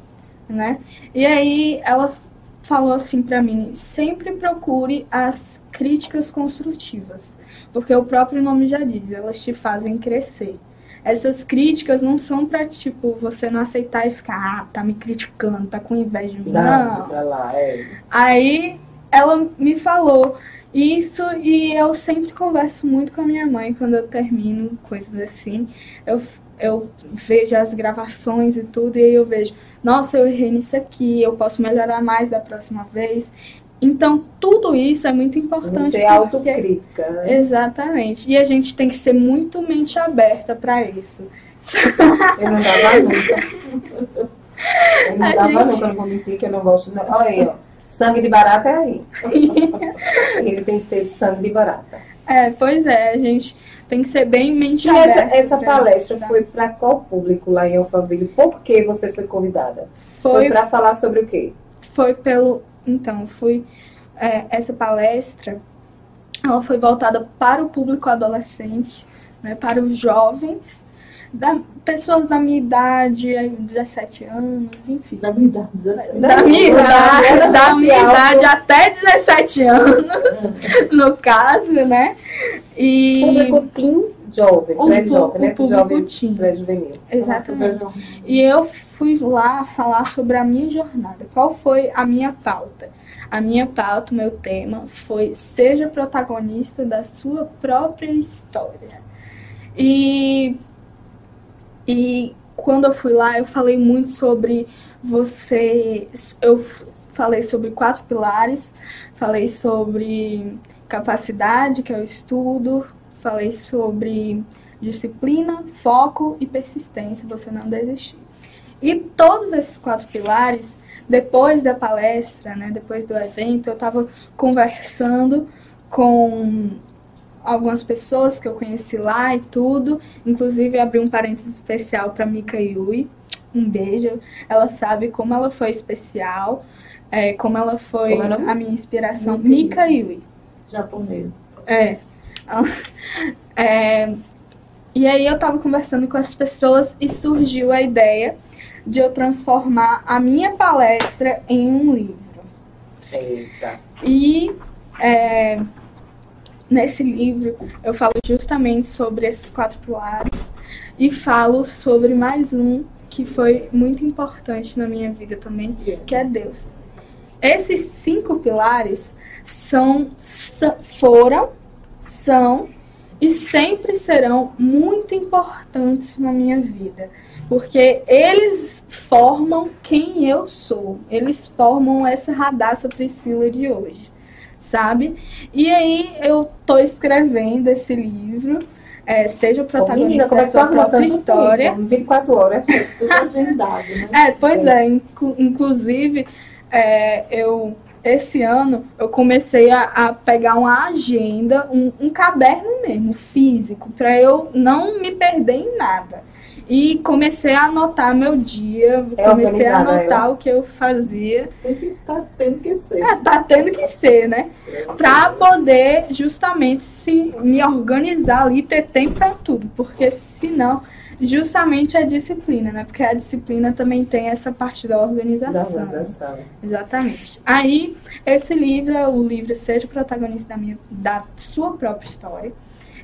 né? E aí ela falou assim pra mim, sempre procure as críticas construtivas, porque o próprio nome já diz, elas te fazem crescer. Essas críticas não são pra, tipo, você não aceitar e ficar, ah, tá me criticando, tá com inveja de mim. Dá Não. pra lá, é. Aí ela me falou isso e eu sempre converso muito com a minha mãe quando eu termino coisas assim. Eu, eu vejo as gravações e tudo e aí eu vejo, nossa, eu errei nisso aqui, eu posso melhorar mais da próxima vez. Então, tudo isso é muito importante. Você é porque- autocrítica, né? Exatamente. E a gente tem que ser muito mente aberta para isso. <laughs> Eu não dava nunca. Eu não A dava gente- nunca, não vou mentir que eu não gosto. Não. Olha aí, ó. Sangue de barata é aí. <laughs> Ele tem que ter sangue de barata. É, pois é, a gente tem que ser bem mente E essa, aberta. essa pra palestra isso, tá? foi para qual público lá em Alphaville? Por que você foi convidada? Foi, Foi para falar sobre o quê? foi pelo. Então, fui. é, essa palestra ela foi voltada para o público adolescente, né, para os jovens, da, pessoas da minha idade, aí, 17 anos, enfim. Da minha idade, 17. Da minha Da idade, rede da minha idade até 17 anos, no caso, né? E. Público teen jovem, pré-jovem, né? público- o público Jovem pré-juvenil. Exatamente. E eu fui lá falar sobre a minha jornada. Qual foi a minha pauta? A minha pauta, o meu tema foi seja protagonista da sua própria história. E, e quando eu fui lá, eu falei muito sobre você. Eu falei sobre quatro pilares, falei sobre capacidade, que é o estudo, falei sobre disciplina, foco e persistência, você não desistir. E todos esses quatro pilares, depois da palestra, né, depois do evento, eu estava conversando com algumas pessoas que eu conheci lá e tudo. Inclusive, abri um parênteses especial para Mika Yui. Um beijo. Ela sabe como ela foi especial, é, como ela foi Como a minha inspiração. Mika Yui. Japonês. É. <laughs> É, E aí eu tava conversando com as pessoas e surgiu a ideia de eu transformar a minha palestra em um livro. Eita. E é, nesse livro eu falo justamente sobre esses quatro pilares e falo sobre mais um que foi muito importante na minha vida também, que é Deus. Esses cinco pilares são, foram, são e sempre serão muito importantes na minha vida, porque eles formam quem eu sou, eles formam essa radaça Priscila de hoje, sabe? E aí eu tô escrevendo esse livro, é, seja o Ô, protagonista menina, como é da sua própria anotando história. tempo? 24 horas. Tudo <laughs> agendado, né? É, pois é, inclu- inclusive, é, eu esse ano eu comecei a, a pegar uma agenda, um, um caderno mesmo, físico, para eu não me perder em nada. E comecei a anotar meu dia, É comecei a anotar ela? o que eu fazia. Tem que estar, tem que ser. É, tá tendo que ser, né? Pra poder justamente se me organizar ali ter tempo pra tudo. Porque senão, justamente a disciplina, né? Porque a disciplina também tem essa parte da Da organização. organização. Exatamente. Aí, esse livro é o livro Seja o Protagonista da, minha, da Sua Própria História.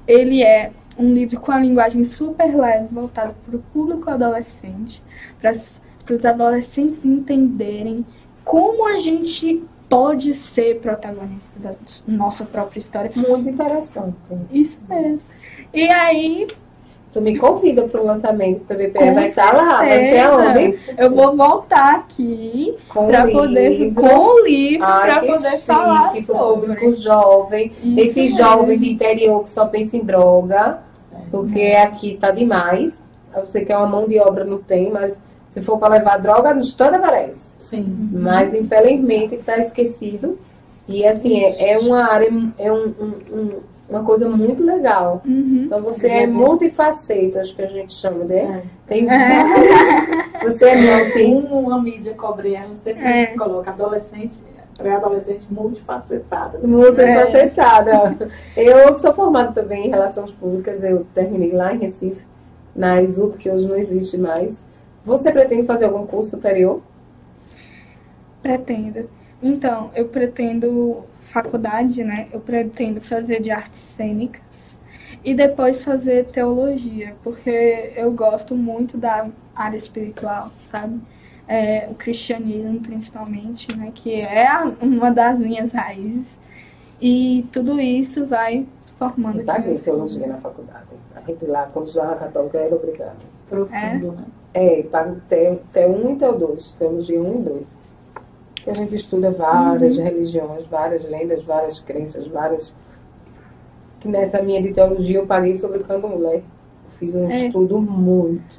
Ele é um livro com a linguagem super leve, voltado para o público adolescente, para os adolescentes entenderem como a gente pode ser protagonista da nossa própria história. Muito interessante. Isso mesmo. E aí, Tu me convida para o lançamento do PVP. Com vai estar lá, vai ser aonde? eu vou voltar aqui Com para poder com o livro para que poder chique, falar sobre. público jovem. Isso Esse mesmo. jovem de interior que só pensa em droga, porque aqui tá demais. Você quer uma mão de obra, não tem, mas se for para levar droga, no instante aparece. Sim. Mas infelizmente está esquecido. E assim, é, é uma área, é um- um- um- uma coisa muito legal. Uhum. Então você é multifaceta, acho que a gente chama, né? É. Tem várias. Você é multi. <laughs> Uma mídia cobrendo sempre É. coloca adolescente, pré-adolescente multifacetada. Multifacetada. Eu sou formada também em Relações Públicas, eu terminei lá em Recife, na ISUP, que hoje não existe mais. Você pretende fazer algum curso superior? Pretendo. Então, eu pretendo faculdade, né? Eu pretendo fazer de artes cênicas e depois fazer teologia, porque eu gosto muito da área espiritual, sabe? É, o cristianismo, principalmente, né? Que é a- uma das minhas raízes. E tudo isso vai formando. Eu paguei teologia na faculdade. A gente lá, quando estudava católica, era obrigada. Profundo, né? É, pago T- T1 e T2, teologia 1 e 2. Que a gente estuda várias religiões, várias lendas, várias crenças, várias. Que nessa minha de teologia eu paguei sobre candomblé. Fiz um É. estudo muito,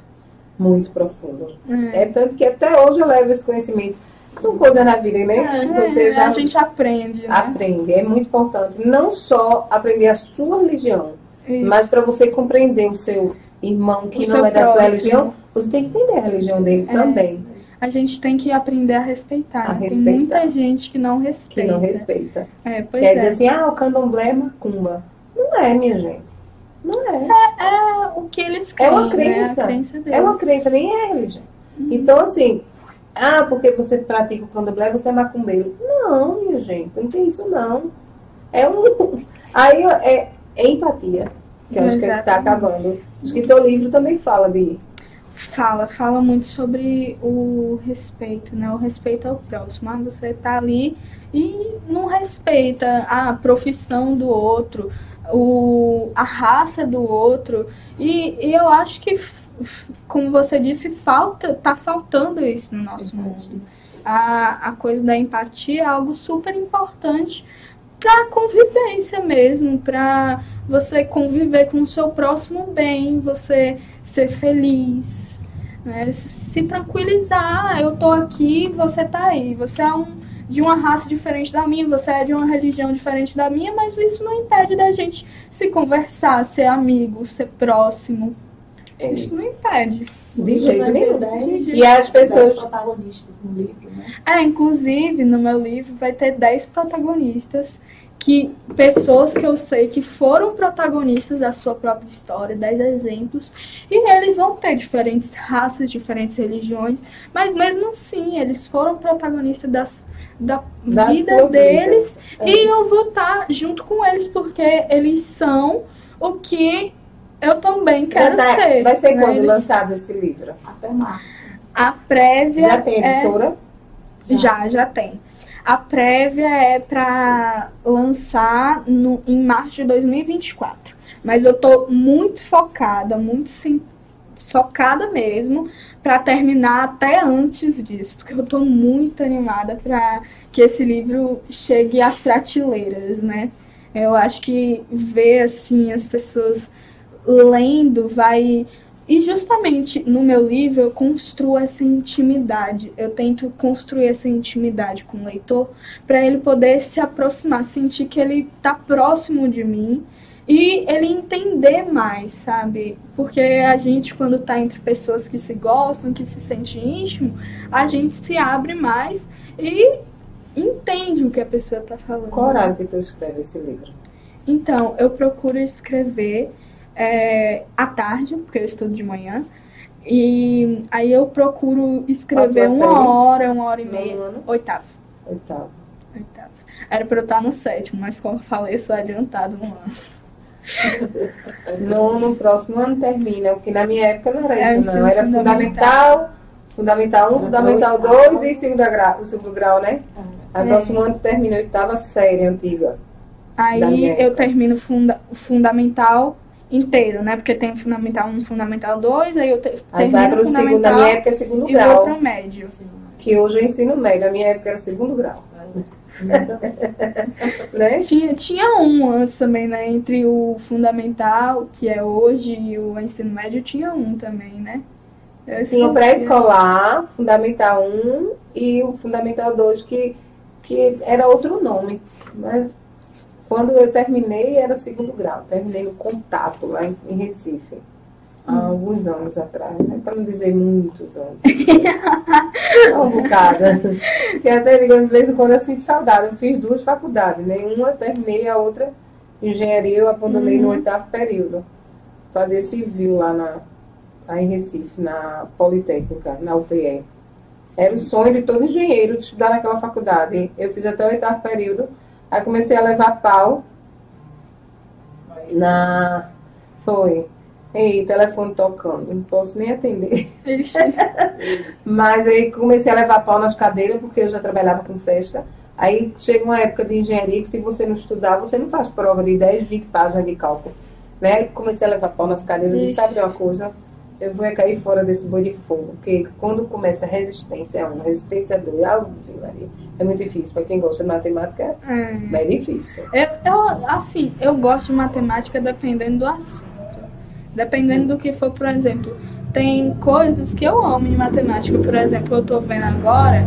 muito profundo. É. É tanto que até hoje eu levo esse conhecimento. São coisas na vida, né? É, Você já a gente aprende, né? aprende. É muito importante. Não só aprender a sua religião, Isso. mas para você compreender o seu irmão que O não é da sua próximo. religião, você tem que entender a religião dele É. também. A gente tem que aprender a respeitar. A né? Tem respeitar. muita gente que não Que respeita. não respeita. É, pois Quer é. dizer assim, ah, o candomblé é macumba. Não é, minha gente. Não é. É o que eles É creem, uma né? crença. A crença deles. É uma crença, nem é religião. Então, assim, ah, porque você pratica o candomblé, você é macumbeiro. Não, minha gente, não tem isso não. É um. <laughs> Aí é, é empatia, que eu acho que está acabando. Acho que teu livro também fala de. Fala, fala muito sobre o respeito, né? O respeito ao próximo. Ah, você tá ali e não respeita a profissão do outro, o, a raça do outro. E, e eu acho que, como você disse, falta, tá faltando isso no nosso mundo. A, a coisa da empatia é algo super importante para convivência mesmo, para você conviver com o seu próximo bem, você ser feliz, né? se tranquilizar. "Ah, Eu tô aqui, você tá aí. Você é um, de uma raça diferente da minha, você é de uma religião diferente da minha, mas isso não impede da gente se conversar, ser amigo, ser próximo. É, Isso não impede. de jeito ter nenhum. E as pessoas. protagonistas no livro, né? É, inclusive, no meu livro vai ter 10 protagonistas que pessoas que eu sei que foram protagonistas da sua própria história, 10 exemplos, e eles vão ter diferentes raças, diferentes religiões, mas mesmo assim, eles foram protagonistas das, da, Da vida sua vida. deles É. e eu vou estar junto com eles, porque eles são o que eu também quero tá- ser. vai ser né? quando Eles- lançado esse livro? Até março. A prévia Já tem é- editora? Já, já tem. A prévia é para lançar no, em março de 2024. Mas eu tô muito focada, muito sim, focada mesmo, para terminar até antes disso, porque eu tô muito animada para que esse livro chegue às prateleiras, né? Eu acho que ver assim as pessoas lendo vai e justamente no meu livro eu construo essa intimidade. Eu tento construir essa intimidade com o leitor para ele poder se aproximar, sentir que ele está próximo de mim e ele entender mais, sabe? Porque a gente quando está entre pessoas que se gostam, que se sente íntimo, a gente se abre mais e entende o que a pessoa está falando. Qual horário que tu escreve esse livro? Então, eu procuro escrever é, à tarde, porque eu estudo de manhã. E aí eu procuro escrever uma série? hora, uma hora e meia. Nono? Oitavo. Oitavo. Oitavo. Era pra eu estar no sétimo, mas como eu falei, eu sou adiantado no ano. <laughs> No, no próximo ano termina, porque na minha época não era É, isso, não. Era fundamental. fundamental, fundamental 1, fundamental 2 e segundo grau, o segundo grau, né? Aí É. próximo ano termina a oitava série antiga. Aí eu termino funda o fundamental inteiro, né? Porque tem fundamental 1, fundamental 2, aí eu te Aí vai termino para o o segundo, na minha época é segundo e vou grau. pro médio. Que hoje eu ensino médio, a minha época era segundo grau. <laughs> né? Tinha, tinha um antes também, né? Entre o fundamental, que é hoje, e o ensino médio, tinha um também, né? Eu Tinha o pré-escolar, fundamental 1 e o fundamental 2, que, que era outro nome. Mas quando eu terminei era segundo grau. Terminei no contato lá em, em Recife. Há alguns anos atrás, né? Para não dizer muitos anos. <laughs> Um bocado. Que até digo, de vez em quando eu sinto saudade. Eu fiz duas faculdades, né? Uma eu terminei, a outra engenharia eu abandonei no oitavo período. Fazer civil lá na, lá em Recife, na Politécnica, na UPE. Era o sonho de todo engenheiro de estudar naquela faculdade. Eu fiz até o oitavo período. Aí comecei a levar pau na. Foi. Ei, telefone tocando, não posso nem atender. <laughs> Mas aí comecei a levar pau nas cadeiras, porque eu já trabalhava com festa. Aí chega uma época de engenharia que se você não estudar, você não faz prova de 10, 20 páginas de cálculo. Né? Comecei a levar pau nas cadeiras e sabe de uma coisa? Eu vou é cair fora desse boi de fogo. Porque quando começa a resistência 1, resistência 2, Ave Maria, é muito difícil. Para quem gosta de matemática, É. é difícil. Eu, eu, assim, eu gosto de matemática dependendo do assunto. Dependendo do que for, por exemplo, tem coisas que eu amo em matemática. Por exemplo, eu tô vendo agora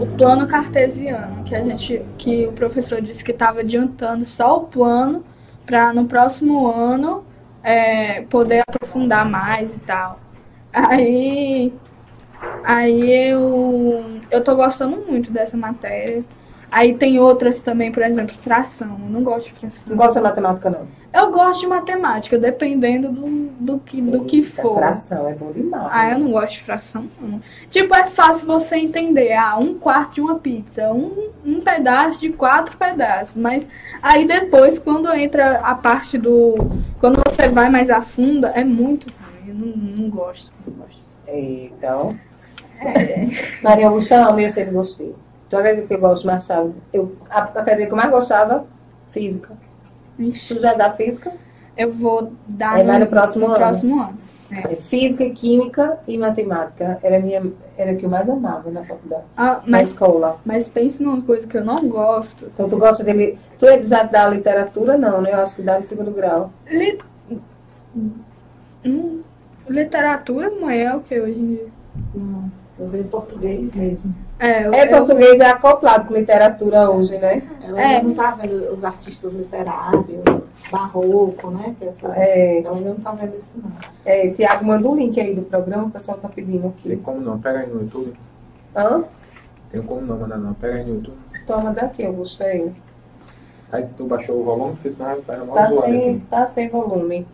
o plano cartesiano, que a gente, que o professor disse que estava adiantando só o plano para no próximo ano é, poder aprofundar mais e tal. Aí, aí eu, eu tô gostando muito dessa matéria. Aí tem outras também, por exemplo, fração. Eu não gosto de fração. Não gosta de matemática, não. Eu gosto de matemática, dependendo do, do, que, do que for. Fração é bom demais. Ah, eu não gosto de fração, não. Tipo, é fácil você entender. Ah, um quarto de uma pizza, um, um pedaço de quatro pedaços. Mas aí depois, quando entra a parte do. Quando você vai mais a fundo, é muito ruim. Eu não, não gosto, não gosto. Então. É. Maria Augusta, eu sempre Tu acredita que eu gosto mais, sabe? Eu, a, a cadeira que eu mais gostava, física. Ixi, Tu já dá física? eu vou dar Aí vai no próximo ano. próximo ano. É, física, química e matemática. Era, a minha, era o que eu mais amava na faculdade. Ah, Na mas, escola. mas pense numa coisa que eu não gosto. Então tu gosta dele. Tu é já da literatura, não, né? Eu acho que dá no segundo grau. Li... Hum, literatura não é o que hoje em dia. Não, eu vejo português mesmo. É, eu, É, eu- português é acoplado com literatura hoje, né? Ela É. não tá vendo os artistas literários, barroco, né? Que essa, É, Ela não tá vendo isso, não. é, Tiago manda um link aí do programa, o pessoal tá pedindo Tem aqui. como não, pega aí no YouTube. Hã? Tem como não mandar não, pega aí no YouTube. Toma daqui, eu gostei. Aí se tu baixou o volume, porque senão vai ficar mal Tá sem, aqui. tá sem volume.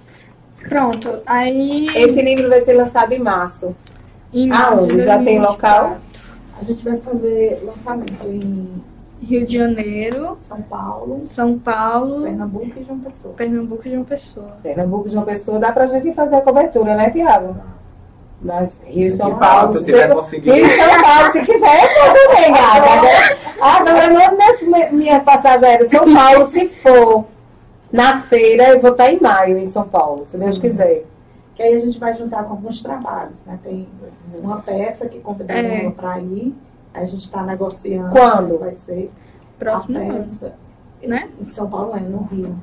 Pronto, aí. Esse livro vai ser lançado em março. em março Já tem 2024, local? A gente vai fazer lançamento em Rio de Janeiro, São Paulo, São Paulo, Pernambuco e João Pessoa. Pernambuco e João Pessoa. Pernambuco de uma pessoa, dá pra gente fazer a cobertura, né, Tiago? Mas Rio e São Se Paulo, tu tiver se- conseguido. Rio e São Paulo, se quiser, eu vou também, gata. Agora, agora não minha passagem aérea. São Paulo, se for na feira, eu vou estar em maio em São Paulo, se Deus quiser. Que aí a gente vai juntar com alguns trabalhos, né? Tem uma peça que convidaram É. para ir. A gente está negociando. Quando? Vai ser Próximo a ano, peça. né? Em São Paulo é, no Rio.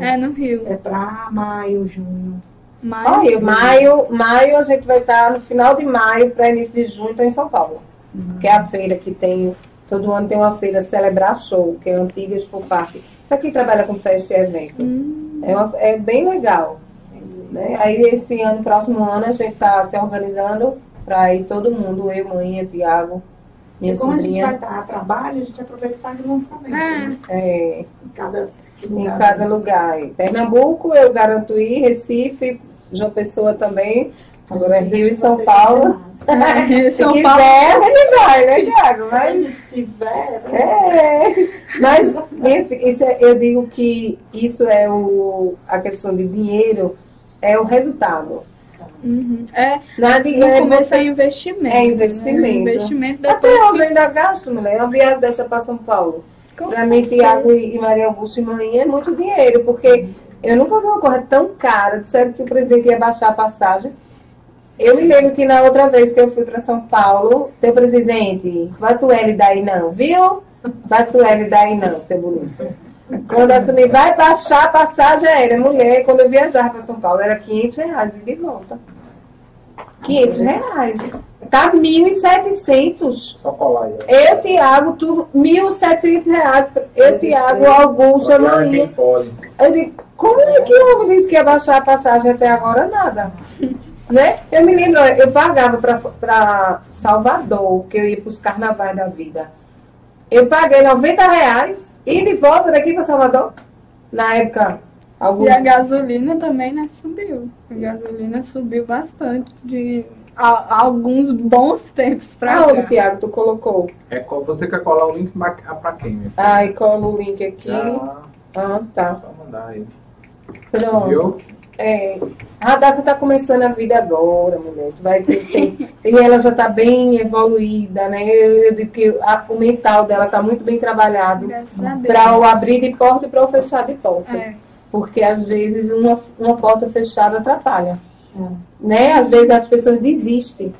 É, É, no Rio. é para maio, junho. Maio. Olha, maio, maio a gente vai estar no final de maio para início de junho tá em São Paulo. Que é a feira que tem, todo ano tem uma feira Celebrar Show, que é antiga Expo Park. Para quem trabalha com festa e evento. Hum, É, uma- é bem legal. Né? Aí esse ano, próximo ano, a gente está se organizando para ir todo mundo, eu, mãe, Tiago, minha e como a gente vai sobrinha, estar a trabalho, a gente aproveita e faz o lançamento. É. né? é, Em cada em lugar. cada lugar. Em Pernambuco, eu garanto ir, Recife, João Pessoa também, agora é Rio e São Paulo. É, Se São quiser, Paulo. a gente vai, né, Tiago? Se Mas estiver, né? É, mas enfim, isso é- eu digo que isso é o, a questão de dinheiro, é o resultado. Uhum. É, Nada de no começo você. é investimento. É investimento. Né? Investimento Até hoje eu ainda gasto, mulher. Uma viagem dessa para São Paulo. Para mim, Tiago e Maria Augusto e mãe é muito dinheiro, porque eu nunca vi uma coisa tão cara. Disseram que o presidente ia baixar a passagem. Eu me lembro que na outra vez que eu fui para São Paulo, teu presidente, vai tu ele daí não, viu? Vai tu ele daí não, seu bonito. Quando eu assumi, vai baixar a passagem aérea, mulher, quando eu viajava para São Paulo, era 500 reais e de volta. 500 reais. Tá 1.700. Só colar aí. ó. Eu, Tiago, tu, 1.700 reais. Eu, Tiago, Augusto, quem pode. Eu digo, como é que o homem disse que ia baixar a passagem até agora? Nada. <laughs> né? Eu me lembro, eu pagava para Salvador, que eu ia para os carnavais da vida. Eu paguei 90 reais e de volta daqui para Salvador. Na época, E alguns. a gasolina também, né, subiu. A gasolina subiu bastante de há- há alguns bons tempos pra Aonde, cá. Tiago, tu colocou? É, você quer colar o link pra, pra quem? meu filho? Ai, cola o link aqui. Já Ah, tá. só mandar aí. Pronto. Viu? É, a Radassa está começando a vida agora, mulher. Tu vai ter, tem- e ela já está bem evoluída, né? Eu, eu digo que a- o mental dela está muito bem trabalhado para o abrir de porta e para o fechar de portas. É. Porque às vezes uma, uma porta fechada atrapalha. É. Né? Às vezes as pessoas desistem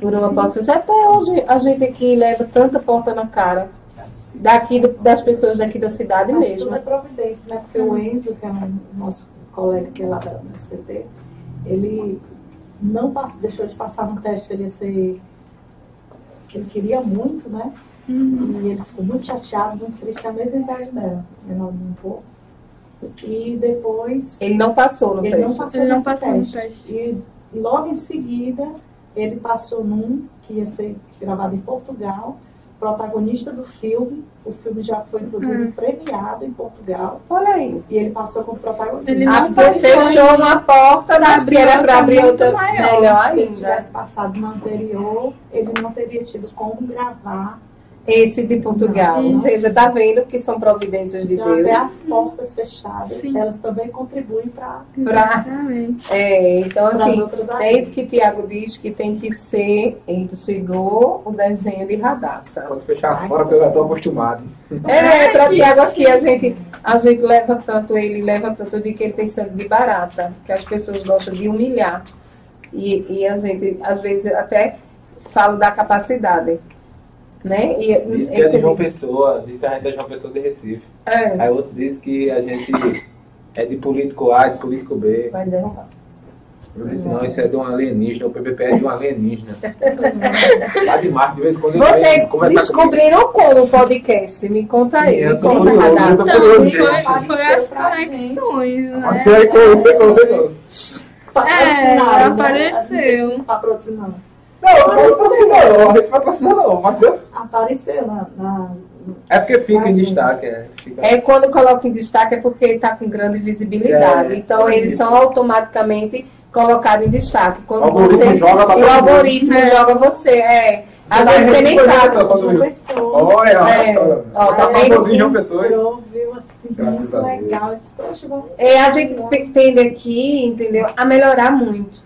por uma porta fechada. Até hoje a gente aqui leva tanta porta na cara. Daqui do- das pessoas daqui da cidade Mas mesmo. tudo é providência, né? Porque o Enzo, que é um nosso colega que é lá da do SBT, ele não pass- deixou de passar no teste que ele ia ser. que ele queria muito, né? Uhum. E ele ficou muito chateado, muito triste, com a mesma idade dela, menor um pouco. E depois Ele não passou no ele não teste. passou Ele não passou no teste. teste. E logo em seguida, ele passou num que ia ser gravado em Portugal, protagonista do filme. O filme já foi, inclusive, Hum. premiado em Portugal. Olha aí. E ele passou como protagonista. Ele Ah, não passou fechou uma porta, mas que era para abrir outra maior. melhor Se ele ainda. tivesse passado no anterior, ele não teria tido como gravar. Esse de Portugal. Isso. Você já está vendo que são providências de Então, até Deus. as portas fechadas, Sim. elas também contribuem para Exatamente. É, então, as assim, é isso que Tiago diz que tem que ser. Ele chegou o desenho de radassa. Pode fechar as portas eu já tô acostumado. É, para Tiago aqui, a gente, a gente leva tanto, ele leva tanto de que ele tem sangue de barata, que as pessoas gostam de humilhar. E, e a gente, às vezes, até fala da capacidade. Né? E, Diz que é de João Pessoa, diz que a gente é de João Pessoa de Recife. é, Aí outros dizem que a gente é de político A, de político B. vai derrubar. Eu disse, não, isso é de um alienígena, o PPP é de um alienígena. <laughs> Lá de Marte, de vez em quando Vocês descobriram como o podcast? Me conta aí. Eu Me tô conta, curioso, eu tô curioso, foi, gente. foi as conexões, né? Você. É, apareceu. Patrocinando. Não, não patrocina não, a gente patrocina não, mas eu... Apareceu na, na- É porque fica em destaque, é. Fica... É quando coloca em destaque é porque está com grande visibilidade. É, então sim. eles são automaticamente colocados em destaque. Quando O algoritmo você, joga pra o algoritmo É. joga você. É. Às tá vezes você nem sabe. Olha, É. olha. Ó, tá vendo? famosinho João Pessoa. hein? ouviu assim, Graças muito a Deus. legal. Disse, poxa, É, a gente tende aqui, entendeu, a melhorar muito.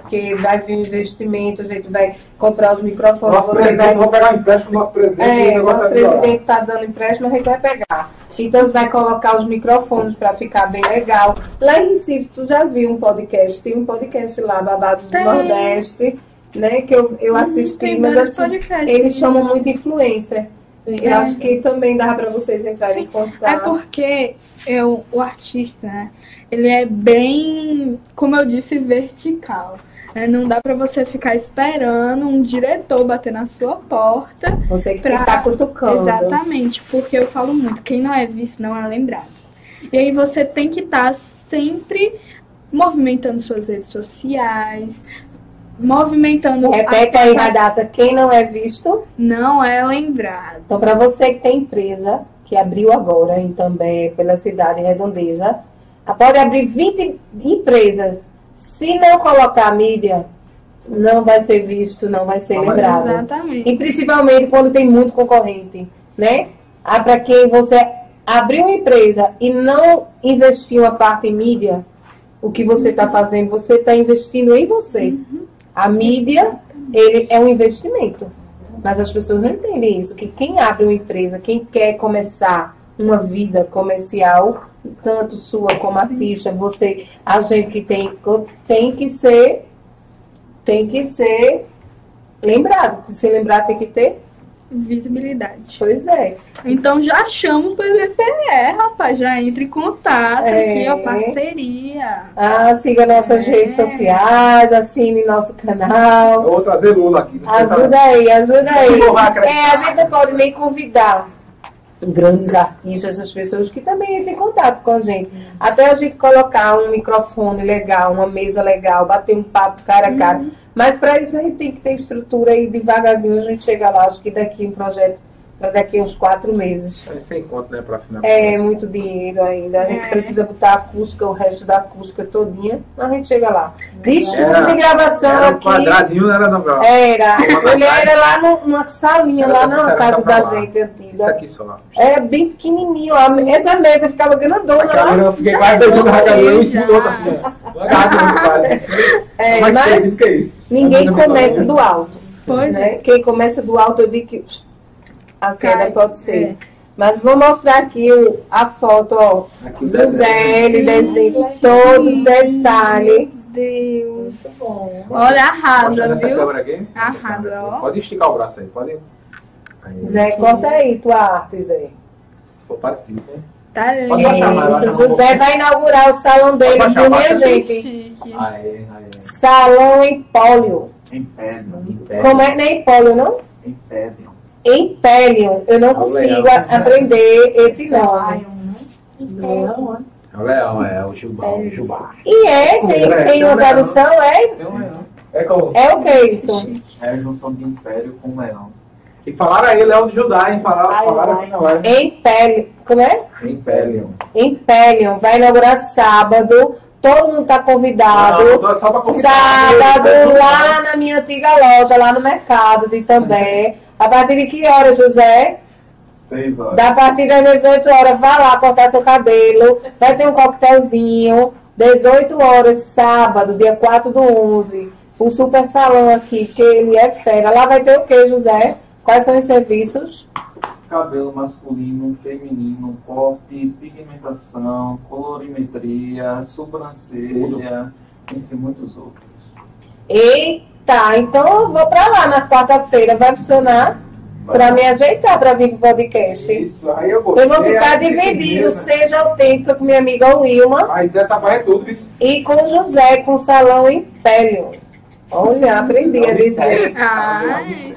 Porque vai vir investimento, a gente vai comprar os microfones, Nosso você presidente, vai. vamos pegar um empréstimo nosso presidente. o É, o nosso melhorar. presidente está dando empréstimo, a gente vai pegar. Então, você vai colocar os microfones para ficar bem legal. Lá em Recife, tu já viu um podcast? Tem um podcast lá, Babados do. Nordeste, né? Que eu, eu Hum, assisti, mas assim, podcasts. eles chamam muito influencer. Eu É. acho que também dá para vocês entrarem em É contato. porque eu, o artista, né, ele é bem, como eu disse, vertical. né? Não dá pra você ficar esperando um diretor bater na sua porta. Você que pra- estar cutucando. Exatamente, porque eu falo muito, quem não é visto não é lembrado. E aí você tem que estar sempre movimentando suas redes sociais, movimentando Repete a- aí, Radassa, quem não é visto não é lembrado. Então, para você que tem empresa, que abriu agora em também pela cidade redondeza, ah, pode abrir 20 empresas. Se não colocar a mídia, não vai ser visto, não vai ser lembrado. Exatamente. E principalmente quando tem muito concorrente, né? Ah, para quem você abriu uma empresa e não investiu a parte em mídia, o que você está fazendo, você está investindo em você. A mídia, ele é um investimento. Mas as pessoas não entendem isso, que quem abre uma empresa, quem quer começar uma vida comercial, tanto sua como artista, você, a gente que tem, tem que ser, tem que ser lembrado. Se lembrar tem que ter, Visibilidade. pois é. Então já chama o PVPE, rapaz. Já entre em contato É. aqui, ó, parceria. Ah, siga nossas É. redes sociais, assine nosso Eu canal. vou trazer Lula aqui. tem Ajuda aí, ajuda aí. É, a gente não pode nem convidar grandes artistas, essas pessoas que também entram em contato com a gente. Até a gente colocar um microfone legal, uma mesa legal, bater um papo cara a cara. Mas para isso a gente tem que ter estrutura e devagarzinho a gente chega lá. Acho que daqui um projeto para daqui uns quatro meses. Mas sem conta, né, finalizar. É muito dinheiro ainda. A gente É. precisa botar a acústica, o resto da acústica todinha. A gente chega lá. De estúdio Era- de gravação Era um aqui. quadradinho, não era não, não. Era. Ele era lá no- numa salinha, Era lá na casa da lá. gente Isso antiga. aqui só. Era bem pequenininho. Essa mesa ficava grandona Aquela lá. eu fiquei quase doidinho na cadeira, eu em cima do outro Já. assim, um. É, é que mas que é isso? ninguém começa do alto. Pois né? Quem começa do alto, eu digo que a queda Cai. pode ser. É. Mas vou mostrar aqui o- a foto, ó. Aqui o José, desenho. ele desenha todo detalhe. Deus. Olha, arrasa, viu? Arrasa, ó. Pode esticar o braço aí, pode. Aí. Zé, conta aí tua arte, Zé. Ficou parecido, né? Tá Pode lindo. José vai inaugurar o salão dele, viu, baixar, minha gente? Chique. Aí, aí. Salão Empólio. Império. Como é? Não é Empólio, não? Império. Império. Eu não o consigo leão. a- aprender esse nome. Leão, É o leão, é o jubá, o jubá. E é, tem, É, tem uma tem um leão. tradução, é? Tem um leão. É como? É o que é isso? É a junção de império com leão. E falaram aí, Leão de Judá, hein? Falaram, Ai, falaram ai. aqui na live. Império. Como é? Império. Império. Vai inaugurar sábado. Todo mundo tá convidado. Não, tô só pra convidar. Sábado, Né? lá na minha antiga loja, lá no mercado de também. A partir de que horas, José? Seis horas. Da partir das 18 horas, vá lá cortar seu cabelo. Vai ter um coquetelzinho. 18 horas, sábado, dia 4 do 11. O super salão aqui, que ele é fera. Lá vai ter o que, José? Quais são os serviços? Cabelo masculino, feminino, corte, pigmentação, colorimetria, sobrancelha, entre muitos outros. Eita, então eu vou pra lá nas quarta-feiras. Vai funcionar? Pra me ajeitar pra vir pro podcast. Isso, aí eu gostei. Eu vou ficar assim dividido, mesmo. seja autêntica com minha amiga Wilma Mas essa vai é tudo, viu? e com o José, com o Salão Império. Olha, aprendi a dizer.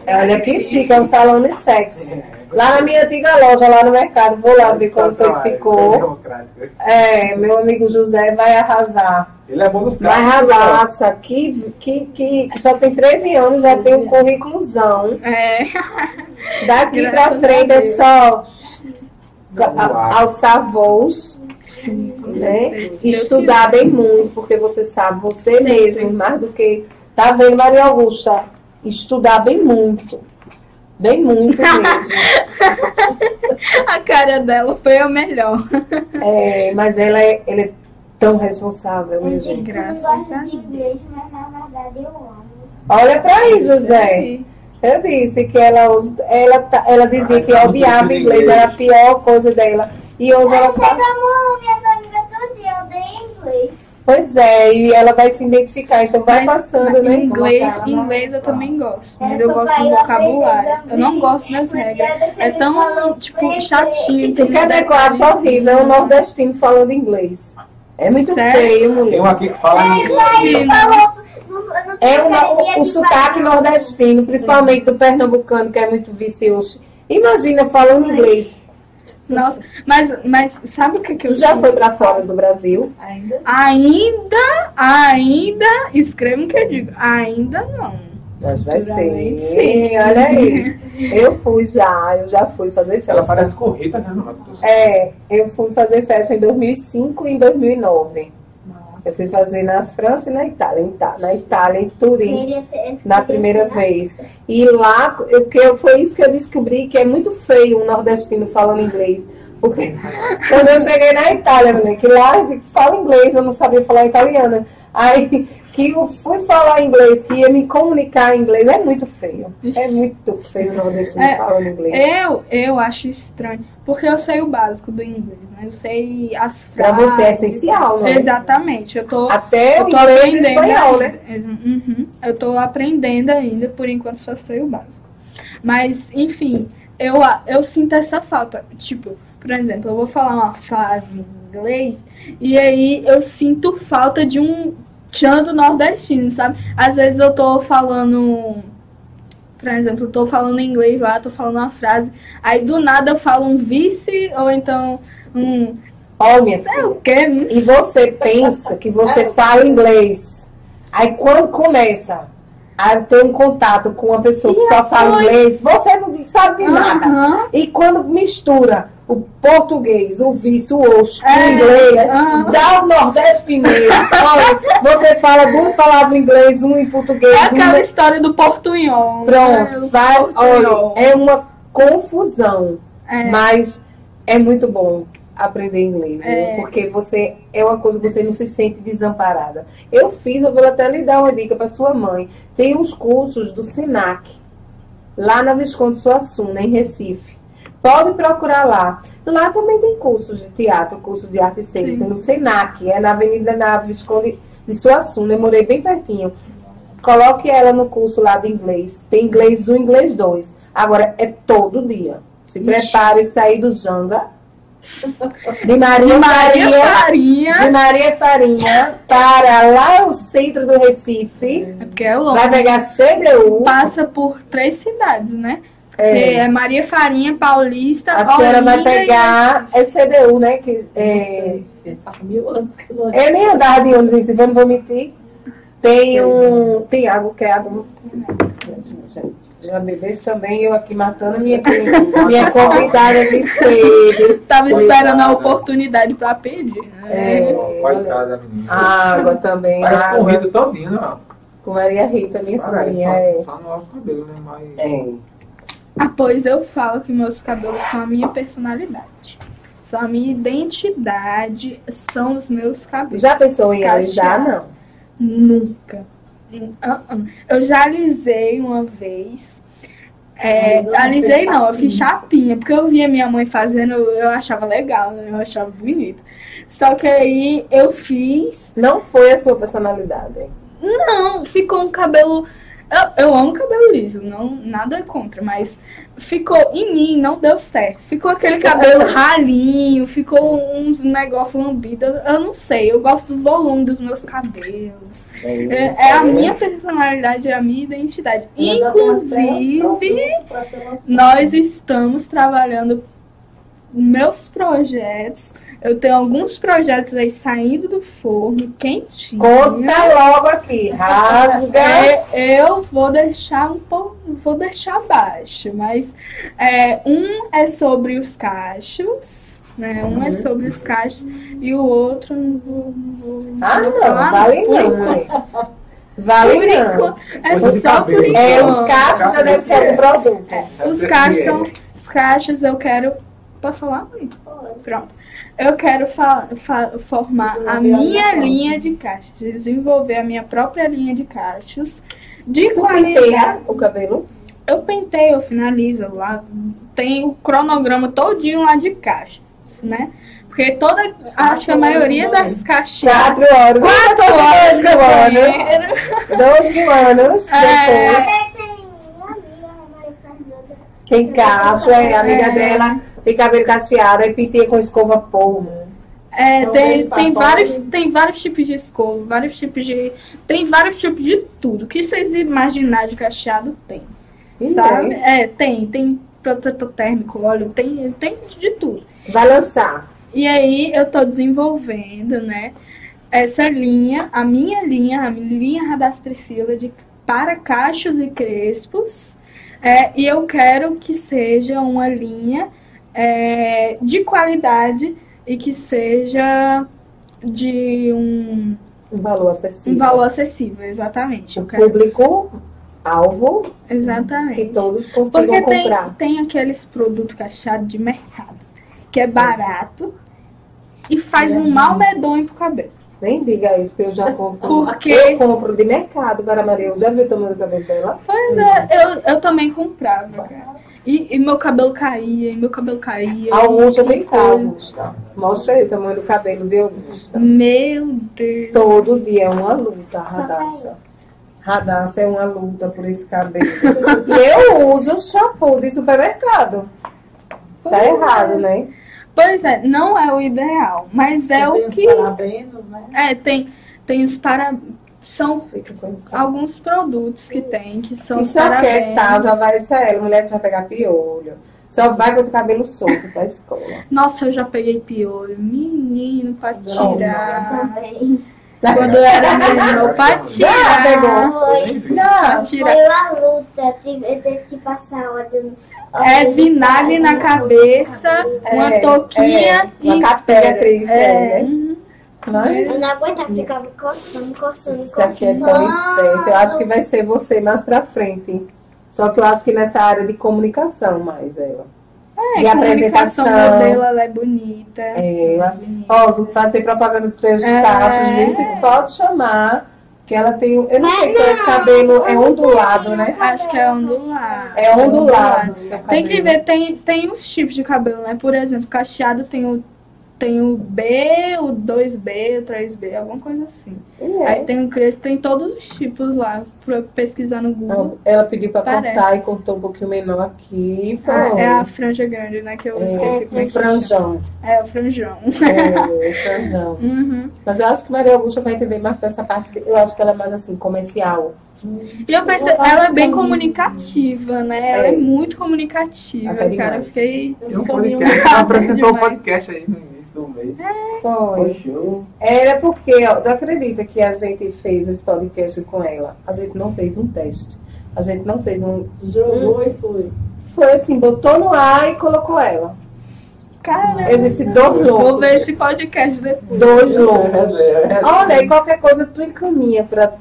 Olha que chique, é um salão de sexo. Lá na minha antiga loja, lá no mercado. Vou lá ver como foi que ficou. É, meu amigo José vai arrasar. Ele é bom nos carros. arrasar. Que, que, que só tem 13 anos, já tem um currículozão. é. Daqui Graças pra a frente é só a- alçar voos, né? Estudar bem muito, porque você sabe, você Sempre. mesmo, mais do que. Tá vendo, Maria Augusta? Estudar bem muito. Bem muito mesmo. <laughs> A cara dela foi a melhor. É, mas ela é, ela é tão responsável, minha gente. eu não gosto de Deus. inglês, mas na verdade eu amo. Olha pra aí, José. Eu disse que ela, ela, tá- ela dizia Ai, que tá muito odiava inglês, inglês. era a pior coisa dela. E hoje ela Você fala. amor, minhas amigas todo dia odeiam inglês. Pois é, e ela vai se identificar, então vai Mas- passando, mas né? Inglês, inglês eu também gosto, mas É, eu gosto do vocabulário. Eu não gosto das regras. É tão, tipo, chatinho. Tu quer ver que eu acho horrível? É um nordestino falando inglês. É muito Sério? feio, Tem mulher. um aqui que fala É tem uma- o, o sotaque nordestino, principalmente do pernambucano, que é muito vicioso. Imagina falando inglês. Nossa, mas, mas sabe o que, que eu Tu já foi pra fora do Brasil? Ainda Ainda, ainda, escreva o que eu digo. Ainda não. Mas vai ser. sim. Olha aí. <laughs> Eu fui já, eu já fui fazer Ela festa. parece com Rita, né? Não, É, eu fui fazer festa em 2005 e em 2009. Eu fui fazer na França e na Itália. Em Ita- Na Itália, em Turim, na primeira vez. E lá, eu, que eu- foi isso que eu descobri, que é muito feio um nordestino falando inglês. Porque <laughs> quando eu cheguei na Itália, mulher, que lá eu falo inglês, eu não sabia falar italiano. Aí que eu fui falar inglês, que ia me comunicar em inglês, é muito feio. É muito feio o nordestino É, falando inglês. Eu, eu acho estranho, porque eu sei o básico do inglês, né? Eu sei as Pra frases. você é essencial, não é? Exatamente. Eu tô, Até eu tô aprendendo espanhol, ainda. né? Uhum. Eu tô aprendendo ainda, por enquanto só sei o básico. Mas, enfim, eu, eu sinto essa falta. Tipo, por exemplo, eu vou falar uma frase em inglês e aí eu sinto falta de um do nordestino, sabe? Às vezes eu tô falando. Por exemplo, eu tô falando inglês lá, tô falando uma frase, aí do nada eu falo um vice ou então um. Minha É o quê? Não E você pensa que você fala inglês. Aí quando começa a ter um contato com uma pessoa que E só fala inglês, você não sabe de nada. E quando mistura o português, o vice, o osso, com o É, inglês, aham. dá o nordestino. Olha, você fala duas palavras em inglês, uma em português, É uma aquela história do portunhol. né? Pronto, O vai, portunhol. olha, é uma confusão. É. Mas é muito bom aprender inglês? É. porque você é uma coisa que você não se sente desamparada. Eu fiz, eu vou até lhe dar uma dica para sua mãe. Tem uns cursos do Senac, lá na Visconde Suassuna, em Recife. Pode procurar lá. Lá também tem cursos de teatro, curso de arte cênica, no Senac, é na Avenida na Visconde de Suassuna. Eu morei bem pertinho. Coloque ela no curso lá de inglês. Tem inglês 1, inglês 2. Agora, é todo dia. Se prepare e sair do Janga. De Maria, Maria Maria, Farinha. de Maria Farinha para lá o centro do Recife. É porque é longe. Vai pegar CDU. Passa por três cidades, né? É. É, Maria Farinha, Paulista, A senhora vai Olinda e- pegar. É CDU, né? Que, é, faz mil anos que eu não eu nem andava de ônibus, não vou mentir. Tem um. Tem água, que é água. Já bebesse também, eu aqui matando minha, minha <laughs> convidada de sede. Tava esperando a oportunidade pra pedir. né? É, Coitada menina. água também. Parece. Rita todinho, né? Com Maria Rita, minha Parece, sobrinha. só, É. só no nosso cabelo, né? Mas... É. Ah, pois eu falo que meus cabelos são a minha personalidade. São a minha identidade, são os meus cabelos. Já pensou em alisar? Não. Nunca. Ah, ah. Eu já alisei uma vez. É, não alisei não, eu fiz chapinha. chapinha, porque eu via minha mãe fazendo, eu achava legal, né? Eu achava bonito. Só que aí eu fiz. Não foi a sua personalidade. Não, ficou um cabelo. Eu, eu amo cabelo liso, não, nada contra, mas ficou em mim, não deu certo. Ficou aquele cabelo ralinho, ficou uns negócios lambidos. Eu não sei, eu gosto do volume dos meus cabelos. É, é a minha personalidade, é a minha identidade. Inclusive, nós estamos trabalhando meus projetos. Eu tenho alguns projetos aí saindo do forno, quentinhos. Conta logo aqui, rasga. É, eu vou deixar um pouco, vou deixar abaixo, mas é, um é sobre os cachos, né? Um é sobre os cachos e o outro não vou, não vou, Ah, não, falar, vale por não. Vale Por enquanto. É Coisa só por cabelo. enquanto. É, os cachos já deve ser algum produto. Os cachos são. Os cachos eu quero. Posso falar? mãe? Pronto. Eu quero formar a minha linha de cachos, desenvolver a minha própria linha de cachos de Tu qualidade. o cabelo? Eu pentei, eu finalizo lá. Tem o cronograma todinho lá de cachos, né? Porque toda. Acho que a maioria das caixinhas. Quatro horas. Quatro horas Doze anos. Doze anos <laughs> É. tem cacho, é, a amiga É. dela tem cabelo cacheado, aí penteia com escova polvo. É, Então, tem, tem, vários, tem vários tipos de escova, vários tipos de. Tem vários tipos de tudo. O que vocês imaginarem de cacheado tem. Sabe? É, tem. Tem protetor térmico, óleo, tem, tem de tudo. Vai lançar. E aí eu tô desenvolvendo, né? Essa linha, a minha linha, a minha linha Radaz Priscila de, para cachos e crespos. É, e eu quero que seja uma linha é, de qualidade e que seja de um, Um valor acessível. um valor acessível, exatamente. O público alvo que exatamente. todos consigam Porque tem, comprar. tem aqueles produtos cacheados de mercado, que é barato e faz um mal medonho pro cabelo. Nem diga isso, porque eu já compro. Por quê? Eu compro de mercado, cara Maria. Eu já viu o tamanho do cabelo dela? Pois é, eu, eu também comprava, cara. E, e meu cabelo caía, e meu cabelo caía. Augusta, vem cá. Augusta. Mostra aí o tamanho do cabelo de Augusta. Meu Deus. Todo dia é uma luta, Radassa. Radassa é uma luta por esse cabelo. <laughs> e eu uso shampoo de supermercado. Tá errado, né? Pois é, não é o ideal, mas é Tem o os que. parabenos, né? É, tem, tem os para. São isso. alguns produtos que tem, que são E só quer parabenos. tá, já vai ser ela, mulher que vai pegar piolho. Só vai com esse cabelo solto pra escola. Nossa, eu já peguei piolho. Menino, pra tirar. Também. Quando eu era <laughs> menino, pra Já tirar. pegou. Foi, Pra foi uma luta. Tive, eu tive que passar óleo. É vinagre na cabeça, uma É, touquinha é, e uma capinha espera. triste, É, é. Mas Eu não aguentava, ficava coçando, coçando, isso aqui é tão esperto. Eu acho que vai ser você mais pra frente. Só que eu acho que nessa área de comunicação mais ela. É, de a apresentação. modelo, ela é bonita. É, eu acho bonita. Ó, tu fazer propaganda dos teus É. cachos? Você pode chamar. Que ela tem. Eu não sei qual é o cabelo, é ondulado, né? Acho que é ondulado. É ondulado. é o Tem que ver, tem, tem os tipos de cabelo, né? Por exemplo, cacheado tem o, tem o B, o 2B, o 3B, alguma coisa assim. É. Aí tem o crespo, tem todos os tipos lá, pra pesquisar no Google. Ela pediu pra Parece. cortar e cortou um pouquinho menor aqui. Ah, é a franja grande, né? Que eu esqueci como é É, que franjão. É, o franjão. É, <laughs> franjão. Uhum. Mas eu acho que Maria Augusta vai entender mais pra essa parte. Eu acho que ela é mais assim, comercial. E eu pensei, ela é bem comunicativa, né? Ela é, É. muito comunicativa, Até cara. Eu fiquei. Tem um podcast, ela apresentou um Demais. podcast aí no início do mês. Foi. Show. Era porque, ó, tu acredita que a gente fez esse podcast com ela? A gente não fez um teste. A gente não fez um. Jogou e foi. Foi assim, botou no ar e colocou ela. Cara, Eu disse, dois vou loucos. ver esse podcast depois. Dois loucos. É, Olha, e qualquer coisa tu encaminha para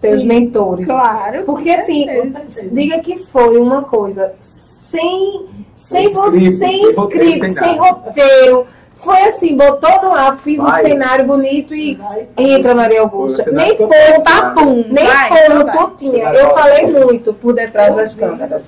teus Sim. mentores. Claro. Porque assim, certeza. diga que foi uma coisa sem, sem, Sem você, script, sem script, sem sem roteiro. Foi assim, botou no ar, fiz Vai. um cenário bonito e Vai. entra Maria Augusta. Nem ponto, Papum. nem vai. tu tinha. Eu falei muito por detrás das câmeras.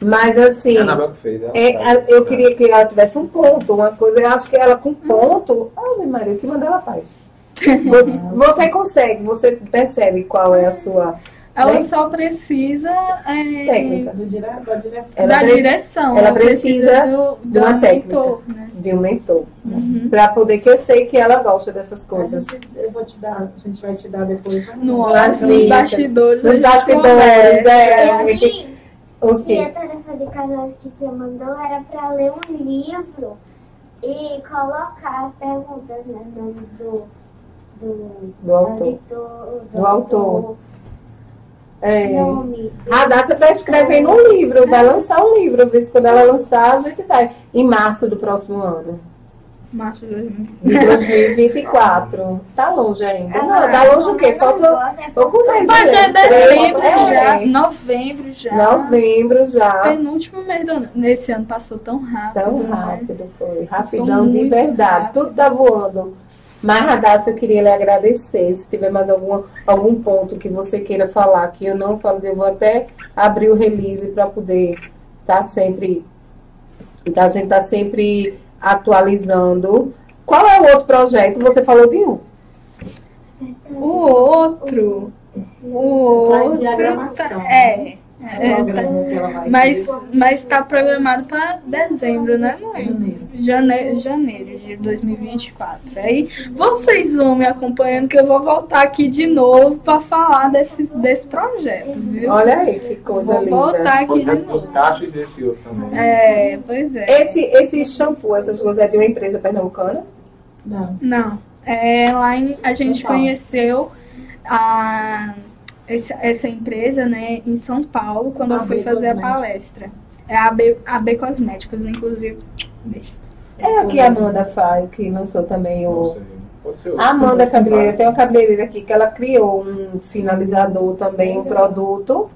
Mas assim, É fez. ela é, a- eu queria que ela tivesse um ponto, uma coisa. Eu acho que ela com ponto. Ave Maria, o que manda ela faz? <laughs> Vo- Você consegue, você percebe qual é a sua Ela Né? só precisa é, técnica. Do Da direção. Ela da pre- direção. ela precisa do, de uma do técnica. mentor, né? de um mentor. Uhum. Pra poder que eu sei que ela gosta dessas coisas. gente, eu vou te dar, a gente vai te dar depois. né? No, nos dicas, bastidores. a Nos bastidores, conversa. é. O E a tarefa de casal que você mandou era para ler um livro e colocar as perguntas, né? Nome do, do, Do autor. editor, Do autor. É. A Dácia está escrevendo um livro, vai lançar um livro. Vê se quando ela lançar, a gente vai. Em março do próximo ano. Março de 2020. De 2024. Tá longe ainda. Não, Ela- tá longe o quê? não Falta gosta, é pouco mais. Mas né? é dezembro É, já, é. novembro já. Novembro já. Penúltimo mês do ano. Nesse ano passou tão rápido. Tão né? rápido foi. Rapidão de verdade. rápido. Tudo tá voando. Mas, Radassa, eu queria lhe agradecer. Se tiver mais alguma, algum ponto que você queira falar que eu não falei, eu vou até abrir o release para poder estar sempre. A gente tá sempre atualizando. Qual é o outro projeto? Você falou de um. O outro. O outro. tá- é. É, tá- mas, mas tá programado para dezembro, né, mãe? Janeiro. Janeiro, janeiro de 2024. Aí vocês vão me acompanhando que eu vou voltar aqui de novo para falar desse, desse projeto, viu? Olha aí, que coisa Vou linda. voltar aqui de Projeto dos novo. cachos e esse outro também. É, pois é. Esse, esse shampoo, essas coisas é de uma empresa pernambucana? Não. Não. É, lá em, a gente São Paulo. conheceu a, essa, essa empresa né, em São Paulo quando eu AB fui fazer a Cosméticos. palestra. É a AB, AB Cosméticos, inclusive. Beijo. É a que a Amanda faz, que lançou também Não o. sei. Pode ser outro. A Amanda Cabeleireira, tem uma cabeleireira aqui que ela criou um finalizador também, um produto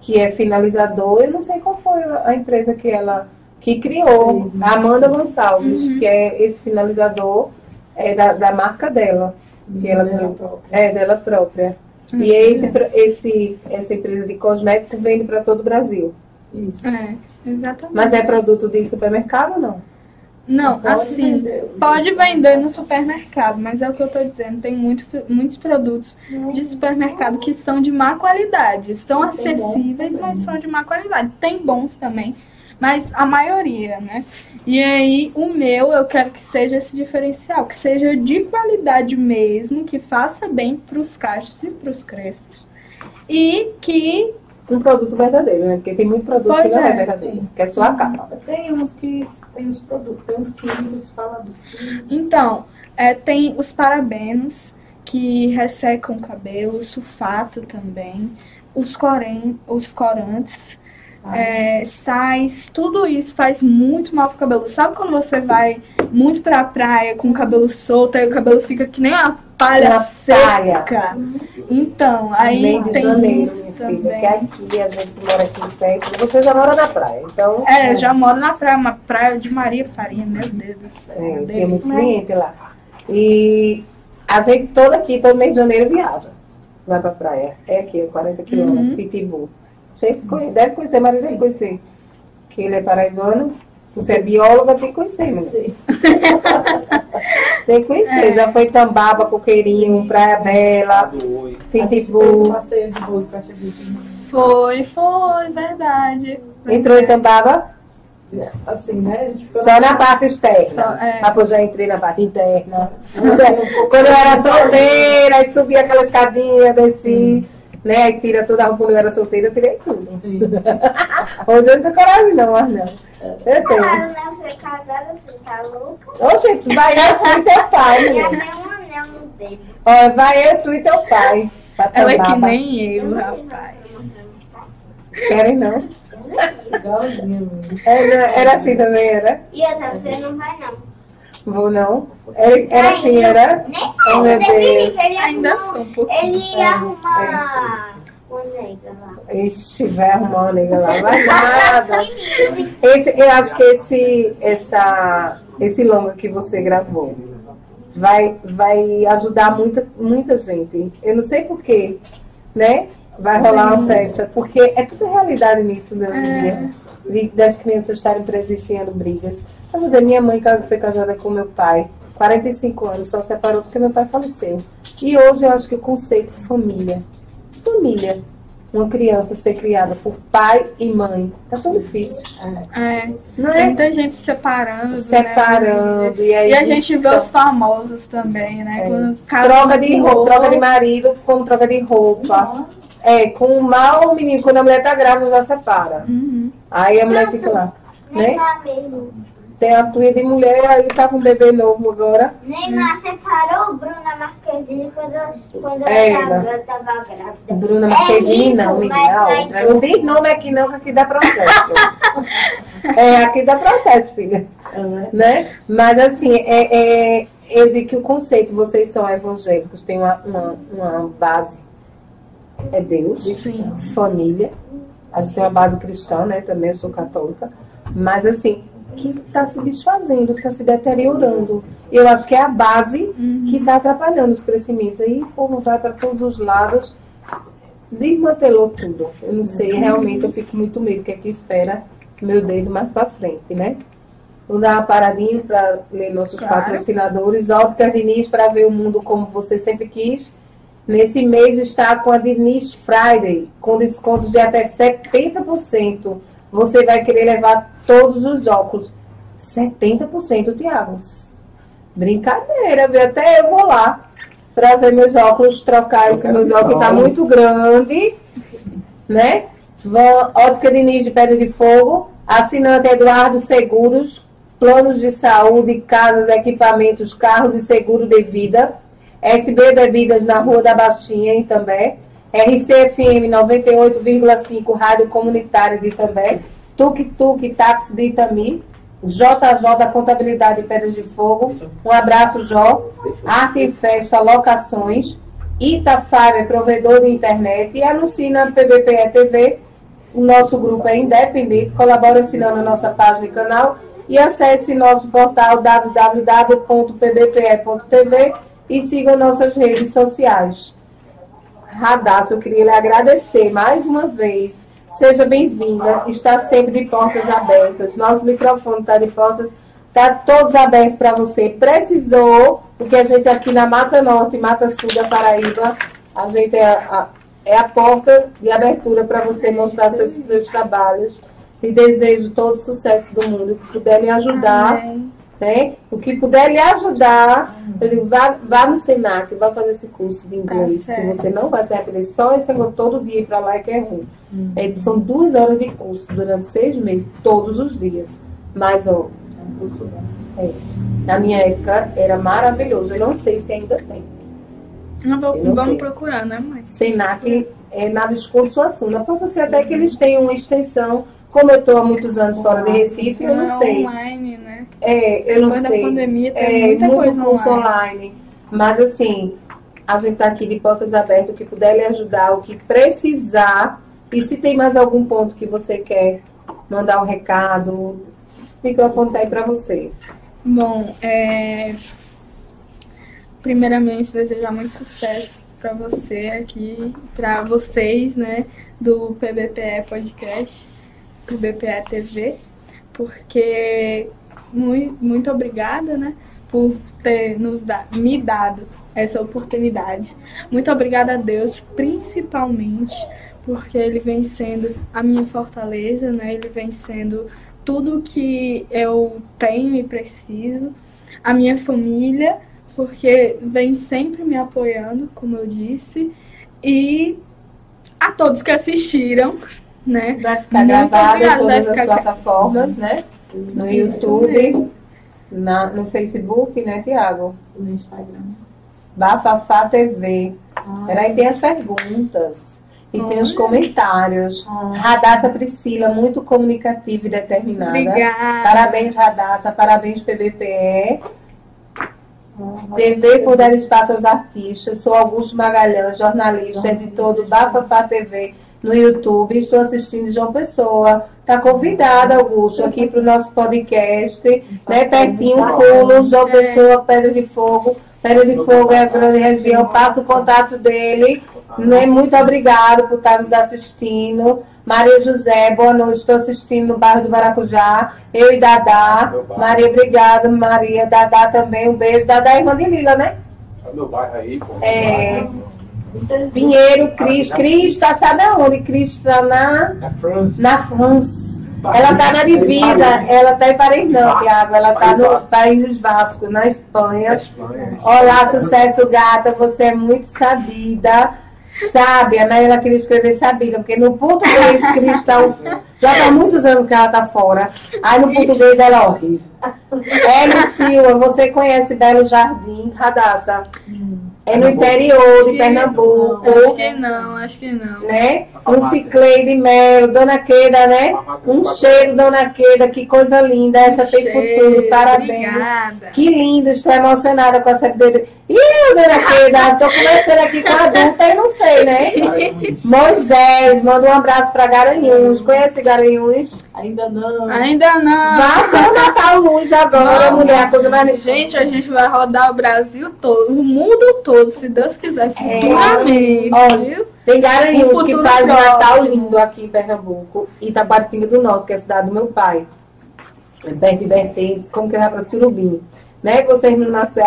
que é finalizador. Eu não sei qual foi a empresa que ela que criou. A Amanda Gonçalves, Uhum. que é esse finalizador é da, da marca dela. Que ela Dela criou. própria. É dela própria. E esse, pro- esse, essa empresa de cosméticos vende para todo o Brasil. Isso. É, exatamente. Mas é produto de supermercado ou não? Não, assim, vender. pode vender no supermercado, mas é o que eu tô dizendo, tem muito, muitos produtos de supermercado que são de má qualidade. São Tem acessíveis, mas são de má qualidade. Tem bons também, mas a maioria, né? E aí, o meu, eu quero que seja esse diferencial, que seja de qualidade mesmo, que faça bem pros cachos e pros crespos. E que Um produto verdadeiro, né? Porque tem muito produto Pois que não é, é, verdadeiro, sim. que é só a capa. Tem uns que tem os produtos, tem uns químicos, fala dos químicos. Então, é, tem os parabenos que ressecam o cabelo, sulfato também, os, coren, os corantes? É, sais, tudo isso faz muito mal pro cabelo. Sabe quando você vai muito pra praia com o cabelo solto, aí o cabelo fica que nem uma palha Uma seca? Então, aí Meio tem janeiro, isso minha filha, também. que aqui a gente que mora aqui perto. Você já mora na praia, então. É, eu já moro na praia, uma praia de Maria Farinha, meu Deus do céu. É, tem delícia. muitos clientes lá. E a gente toda aqui, todo mês de janeiro, viaja. Vai pra praia. É aqui, 40 quilômetros, Uhum. Pitbull. Vocês devem conhecer, mas deve conhecer. Que ele é paraibano. Você é bióloga, tem que conhecer, menina. <laughs> Tem que conhecer. É. Já foi Tambaba, Coqueirinho, Praia Bela, um Pitbull. Foi, foi, verdade. Entrou em Tambaba? Assim, né? Só na parte externa. Só, é. Mas já entrei na parte interna. <laughs> Quando eu era solteira, aí subia aquela escadinha, desci, né? Tira toda a roupa quando eu era solteira, eu tirei tudo. <laughs> Hoje eu não tenho coragem não, mas não. Eu tenho. Claro, né? Você é casada, você tá louca. Ô, gente, tu vai eu, tu e teu pai, Já tem um anel no dedo. Ó, vai eu, tu e teu pai. Ela é que nem eu, rapaz. Querem não? Era, era assim também, era? E outra, você não vai não. Vou não. Era, era assim, era? Nem Oh, meu Deus. Deus. Ele Ainda arrumou- sou um pouquinho. Ele ia arrumar uma nega lá. Ixi, vai <laughs> arrumando nega lá. Vai nada. Esse, eu acho que esse, essa, esse longa que você gravou vai, vai ajudar muita, muita gente. Eu não sei porquê, né? Vai rolar uma festa, porque é tudo realidade nisso hoje em dia. Das crianças estarem presenciando brigas. Vamos dizer, minha mãe foi casada com meu pai, 45 anos, só separou porque meu pai faleceu. E hoje eu acho que o conceito família, família, uma criança ser criada por pai e mãe, tá tão difícil. É, Não tem é? muita gente se separando. Separando. Né? E, aí E a gente vê então, os famosos também, né? É. Troca de com roupa, troca de marido como troca de roupa. É, com o mal, o menino, quando a mulher tá grávida, já separa. Uhum. Aí a mulher fica lá, né? Neymar mesmo. Tem a tua de mulher, aí tá com um bebê novo agora. Neymar separou Bruna Marquezine quando, quando É, ela tava, né? grávida. Bruna É Marquezine, não, rico, a vai outra. ter- Não diz nome aqui não, que aqui dá processo. <laughs> é, aqui dá processo, filha. Né? Mas assim, é, é, eu digo que o conceito, vocês são evangélicos, tem uma, uma, uma base, é Deus, Sim. família. A gente tem uma base cristã, né? Também eu sou católica. Mas assim, que está se desfazendo, está se deteriorando. Eu acho que é a base que está atrapalhando os crescimentos. Aí o povo vai para todos os lados, desmantelou tudo. Eu não sei, realmente eu fico muito medo, que aqui espera meu dedo mais para frente, né? Vou dar uma paradinha para ler nossos Claro. patrocinadores. Ótica Diniz para ver o mundo como você sempre quis. Nesse mês está com a Diniz Friday, com descontos de até 70%. Você vai querer levar todos os óculos. 70%, Tiago. Brincadeira, viu? Até eu vou lá para ver meus óculos, trocar esse quero meus que óculos, tá fale. muito grande, né? Ótica Diniz de Pedra de Fogo, assinante Eduardo Seguros, planos de saúde, casas, equipamentos, carros e seguro de vida. SB Bebidas na Rua da Baixinha, em També. RCFM 98,5, Rádio Comunitária de També. Tuk Tuk Táxi de Itami. JJ Contabilidade de Pedras de Fogo. Um abraço, Jó. Arte e Festa Locações. Itafiber, provedor de internet. E anuncia na PBPE TV. O nosso grupo é independente. Colabora assinando a nossa página e canal. E acesse nosso portal www.pbpe.tv e siga nossas redes sociais. Radassa, eu queria lhe agradecer mais uma vez. Seja bem-vinda. Está sempre de portas abertas. Nosso microfone está de portas, está todos abertos para você. Precisou, porque a gente aqui na Mata Norte Mata Sul da Paraíba, a gente é a, é a porta de abertura para você mostrar seus, seus trabalhos. E desejo todo o sucesso do mundo. Que puder me ajudar Amém. Né? O que puder lhe ajudar, ele vá, vá no Senac, vá fazer esse curso de inglês, Tá que você não vai se arrepender. Só esse negócio todo dia ir pra lá é que é ruim. É, são duas horas de curso durante seis meses, todos os dias. Mas, ó, é, na minha época era maravilhoso. Eu não sei se ainda tem. Não, vou- Eu não vamos sei. procurar, né, mãe? Senac é na Visconde Suassuna. Posso ser até que eles tenham uma extensão. Como eu estou há muitos anos fora de Recife, eu não é sei. online, né? É, eu não Depois da sei. pandemia tem é, muita muito coisa curso online. online. Mas assim, a gente está aqui de portas abertas, o que puder lhe ajudar, o que precisar. E se tem mais algum ponto que você quer mandar um recado, o microfone está aí para você. Bom, é... primeiramente desejar muito sucesso para você aqui, para vocês, né, do PBPE Podcast, PBPE TV, porque muito, muito obrigada, né, por ter nos da, me dado essa oportunidade. Muito obrigada a Deus, principalmente porque ele vem sendo a minha fortaleza, né? Ele vem sendo tudo que eu tenho e preciso. A minha família, porque vem sempre me apoiando, como eu disse. E a todos que assistiram, né? Vai ficar Muito gravado em todas as gra- plataformas, né? No Isso YouTube, na, no Facebook, né, Tiago? No Instagram. Bafafá TV. Ah, Peraí, tem as perguntas. E tem os Olha. comentários. ah, Radassa Priscila, muito comunicativa e determinada. Obrigada. Parabéns, Radassa. Parabéns, PBPE. ah, TV por dar espaço aos artistas. Sou Augusto Magalhães, jornalista, editor do Bafafá TV no YouTube. Estou assistindo João Pessoa. Está convidada, Augusto, aqui para o nosso podcast. Né? Pertinho, pulo, João É. Pessoa, Pedra de Fogo. Pedra de Fogo é a grande região. Passo o contato dele. Né? Muito obrigado por estar nos assistindo. Maria José, boa noite. Estou assistindo no bairro do Maracujá. Eu e Dadá. Maria, obrigada. Maria, Dadá também. Um beijo. Dadá é irmã de Lila, né? É meu bairro aí, pô. É. Pinheiro, Cris. Cris está, sabe aonde? Cris está na, Na França. na França. Ela está na divisa. Ela está em Paris, não, Tiago. Ela está País nos Vasco. Países Vascos, na Na Espanha. Espanha. Olá, sucesso, gata. Você é muito sabida. Sabe, a Maria queria escrever sabida, porque no português <laughs> cristão, já faz muitos anos que ela tá fora. Aí no português ela é horrível. <laughs> Hélio Silva, você conhece Belo Jardim, Radassa? É no interior de Pernambuco Acho que não, acho que não. né? Um Cicleide Melo, Dona Queda, né? Um cheiro, Dona Queda, que coisa linda. Essa tem futuro, parabéns. Obrigada. Que lindo, estou emocionada com essa bebê. Ih, Dona Queda, tô conversando aqui com a adulta e não sei, né? Moisés, manda um abraço pra Garanhuns. Conhece Garanhuns? Ainda não. Ainda não. Vá ter o Natal Luz agora, Não, mulher, a coisa mais Gente, a gente vai rodar o Brasil todo, o mundo todo, se Deus quiser, É. futuramente, Olha, viu? Tem Um Garanhuns que futuro faz um Natal lindo aqui em Pernambuco. E Itabatinga do Norte, que é a cidade do meu pai. É perto de Vertentes, como que vai para Surubim. Né? Vocês não nasceu,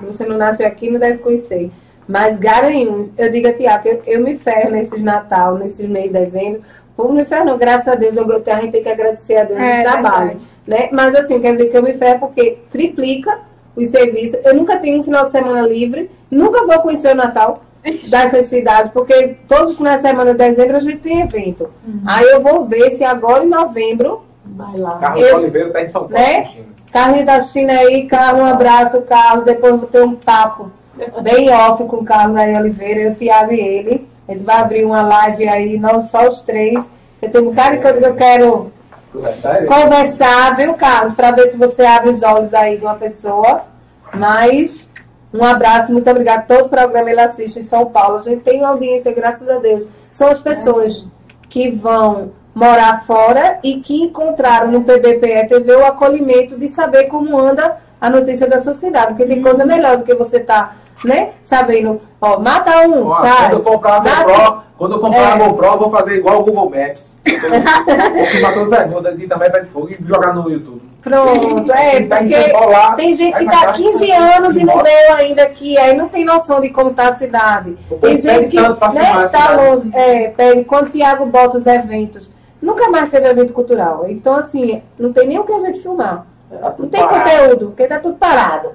você não nasceu aqui, não deve conhecer. Mas Garanhuns, eu digo a Tiago, eu, eu me ferro nesses Natal, nesses mês de dezembro. Por me ferro, não, graças a Deus, eu, a gente tem que agradecer a Deus É, esse trabalho. verdade. Né? Mas assim, eu quero dizer que eu me ferro porque triplica os serviços. Eu nunca tenho um final de semana livre, nunca vou conhecer o Natal dessas cidades, porque todos os finais de semana de dezembro a gente tem evento. Aí eu vou ver se agora em novembro, Vai lá. Carlos Eu- Oliveira tá em São Paulo. Né? Carlos da China aí, Carlos, um abraço, Carlos. Depois eu vou ter um papo bem off com o Carlos aí Oliveira, eu, Tiago e ele. A gente vai abrir uma live aí, não só os três. Eu tenho um bocado de coisa que eu quero estar conversar, viu, Carlos? Para ver se você abre os olhos aí de uma pessoa. Mas um abraço, muito obrigada. Todo programa ele assiste em São Paulo. A gente tem audiência, graças a Deus. São as pessoas que vão morar fora e que encontraram no PBPE TV o acolhimento de saber como anda a notícia da sociedade. Porque tem coisa melhor do que você tá, né, sabendo. Ó, mata um, Ó, sai. quando eu comprar a Mata- GoPro, quando eu comprar É. a GoPro, eu vou fazer igual o Google Maps. Vou filmar todos os aqui da meta de fogo e jogar no YouTube. Pronto, é, Tá porque tem gente que tá lá, 15 vai anos e não veio ainda aqui, aí não tem noção de como tá a cidade. Tem gente que né, a tá longe, é, pede, quando o Tiago bota os eventos, nunca mais teve evento cultural. Então, assim, não tem nem o que a gente filmar. Não tem conteúdo, porque tá tudo parado.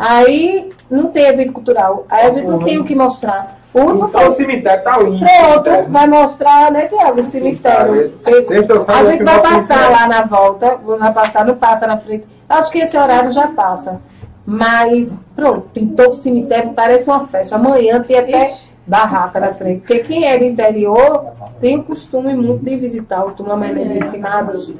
Aí não tem evento cultural. Aí a gente não tem o que mostrar. O Então o cemitério tá lindo. Pronto, cemitério. vai mostrar, né, Tiago, o cemitério. Sempre eu Porque saio A gente vai passar cemitério. lá na volta, vai passar, não passa na frente. Acho que esse horário já passa. Mas, pronto, pintou o cemitério, parece uma festa. Amanhã tem até barraca na frente. Porque quem é do interior tem o costume muito de visitar o túmulo amanhã de finados.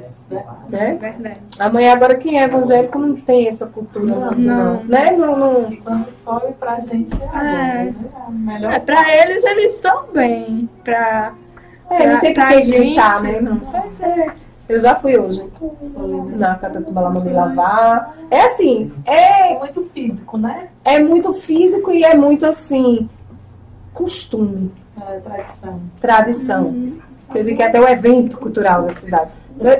Né? Verdade. Amanhã, agora, quem é evangélico não tem essa cultura muito, não. Não. Né? Não, não. E quando sobe pra gente é, É. né? A melhor É, pra eles, eles estão bem. Pra, É, não tem pra que inventar, né? não. Pois é. Eu já fui hoje. Na Catatuba lá mandei lavar. É assim, é, É muito físico, né? é muito físico e é muito assim, costume, É, tradição. tradição. Eu digo que é até o evento cultural da cidade.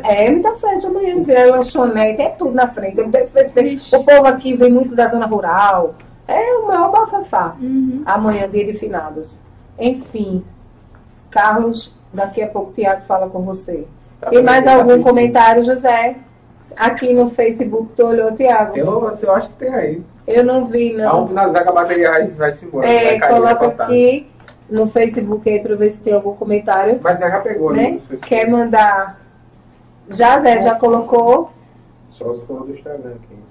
É muita festa amanhã, vira lanchonete, é tudo na frente. O povo aqui vem muito da zona rural. É o maior bafafá. Uhum. Amanhã, dia de finados. Enfim, Carlos, daqui a pouco o Tiago fala com você. Tem mais algum comentário, José? Aqui no Facebook, tu olhou, Tiago? Eu, eu acho que tem aí. Eu não vi, Vamos não. finalizar que a bateria vai, vai se embora. É, vai coloca aqui no Facebook aí pra ver se tem algum comentário. Mas já pegou, Né? né? Quer mandar. Já, Zé, já colocou? Só se for do Instagram, 15.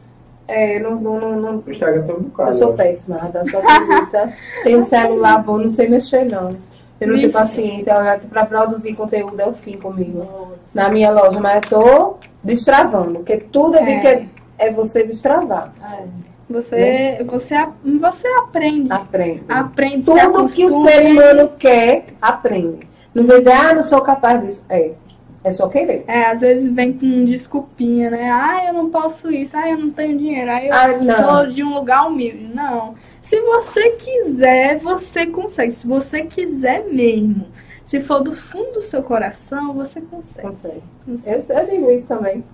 É, não, não, não, não- No Instagram tem um bocado. eu sou péssima, da sua acredita. Tem um celular bom, não sei mexer, não. Eu não tenho paciência, eu pra produzir conteúdo é o fim comigo. Na minha loja, mas eu tô destravando, porque tudo eu digo que é, é você destravar. É. Você, você, a- você aprende. Aprende. Aprende. Tudo que o ser e- humano quer, aprende. Não vai dizer, ah, não sou capaz disso. É, é só querer. É, às vezes vem com desculpinha, né? Ah, eu não posso isso, ah, eu não tenho dinheiro, ah, eu Ah, sou de um lugar humilde. Não. Se você quiser, você consegue. Se você quiser mesmo. Se for do fundo do seu coração, você consegue. Consegue. Consegue. Eu, eu digo isso também.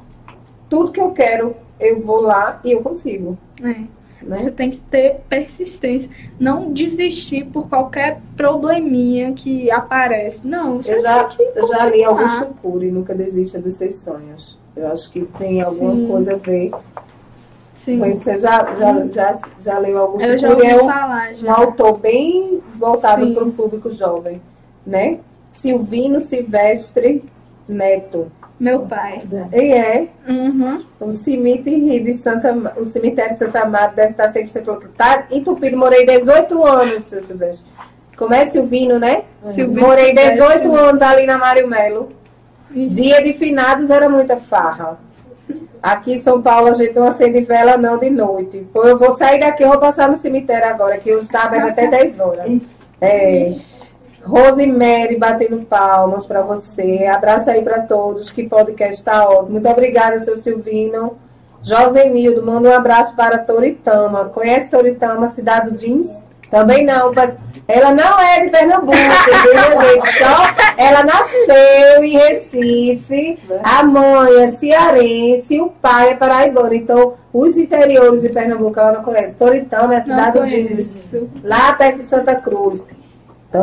Tudo que eu quero, eu vou lá e eu consigo. É. Né? Você tem que ter persistência. Não desistir por qualquer probleminha que aparece. Não, você Eu já, tem que eu já li. Augusto Cury, nunca desista dos seus sonhos. Eu acho que tem alguma Sim. coisa a ver Sim. Você já, já, já, já leu algum Eu já ouvi é um, falar um já. autor bem voltado Sim. para o público jovem, né? Silvino Silvestre Neto. Meu pai. E é Uhum. o cemitério de Santa o cemitério de Santa Marta deve estar 100% lotado. Tá entupido, morei 18 anos, seu Silvestre. Como é Silvino, né? Silvino morei Silvestre. 18 anos ali na Mário Melo. Dia de finados era muita farra. Aqui em São Paulo a gente não acende vela não de noite. Pô, eu vou sair daqui, eu vou passar no cemitério agora, que hoje está aberto até 10 horas. É. Rosemary batendo palmas para você. Abraço aí para todos. Que podcast está ótimo. Muito obrigada, seu Silvino. Josenildo, manda um abraço para Toritama. Conhece Toritama, cidade do jeans? Também não, mas ela não é de Pernambuco? Só ela nasceu em Recife, a mãe é cearense, o pai é paraibano. Então, os interiores de Pernambuco ela não conhece. Toritama é a cidade do jeans. Lá perto de Santa Cruz.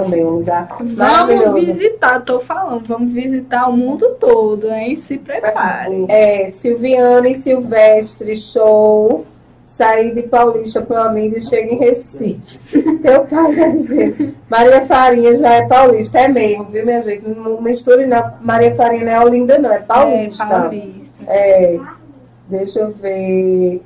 Também um lugar Vamos visitar, tô falando, vamos visitar o mundo todo, hein? Se prepare. É, Silviane Silvestre, show. Saí de Paulista para Olinda e chego em Recife. Teu pai quer dizer. Maria Farinha já é paulista, é mesmo, viu, minha gente? Não misture não. Maria Farinha não é Olinda, não, é paulista. É, paulista. É, deixa eu ver.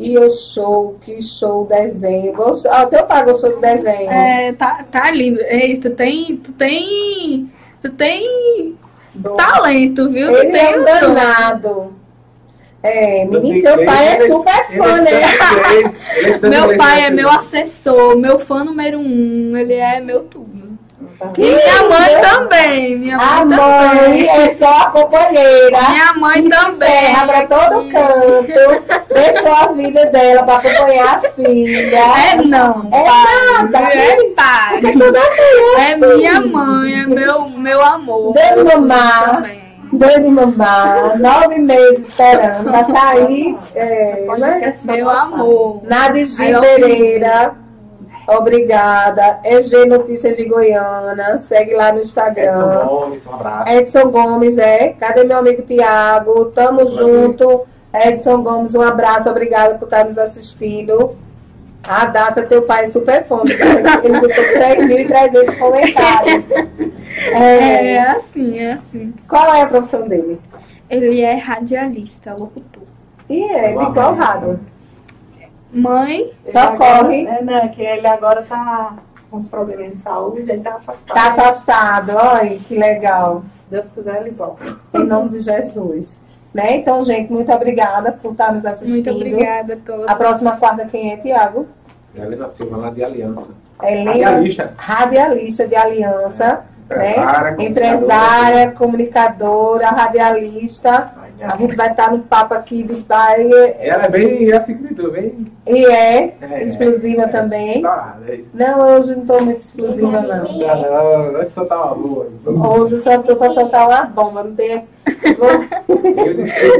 E o show, que show, desenho. Gostou, ah, teu pai gostou do desenho. É, tá, tá lindo. Ei, tu tem. Tu tem. Tu tem Do- talento, viu? Tu Ele tem é um danado. É, menino, 2003, teu pai é ele- super fã, né? 2003, ele é Meu 2003, pai é né, meu assessor, meu fã número um, ele é meu tudo. Que E minha mãe também, minha A mãe mãe também. é só a companheira. Minha mãe também. ferra pra todo canto. Deixou a vida dela pra acompanhar a filha. É não, É pai, nada, é pai. Que tudo é É assim. minha mãe, é meu, meu amor. Tudo mamar. de mamar, nove meses esperando pra sair. É, né? Meu amor. Nadigi Aí eu- Pereira, obrigada. EG Notícias de Goiânia, segue lá no Instagram. Edson Gomes, um abraço. Edson Gomes, é. Cadê meu amigo Tiago? Tamo junto. Edson Gomes, um abraço, obrigada por estar nos assistindo. A Daça, teu pai é super fã. Ele botou 3.300 comentários. <laughs> É, É, assim, é assim. Qual é a profissão dele? Ele é radialista, locutor. E é, de qual rádio? Mãe, Só Ele agora- corre. É, não, que ele agora tá com uns problemas de saúde, ele tá afastado. Tá afastado, olha que legal. Se Deus quiser, ele volta. Em nome de Jesus. Né? Então, gente, muito obrigada por estar nos assistindo. muito obrigada a todos. A próxima quarta quem é, Tiago? Helena Silva, lá de Aliança. Helena, Radialista. radialista de Aliança, Empresária, né? empresária, comunicadora, radialista. A gente vai estar no papo aqui de pai Ela é bem assim que bem. e é, É, explosiva é, também. Tá, é. Não, hoje não estou muito explosiva, não. Não, não, não é só tá uma boa. Hoje só estou para soltar uma bomba, não tem.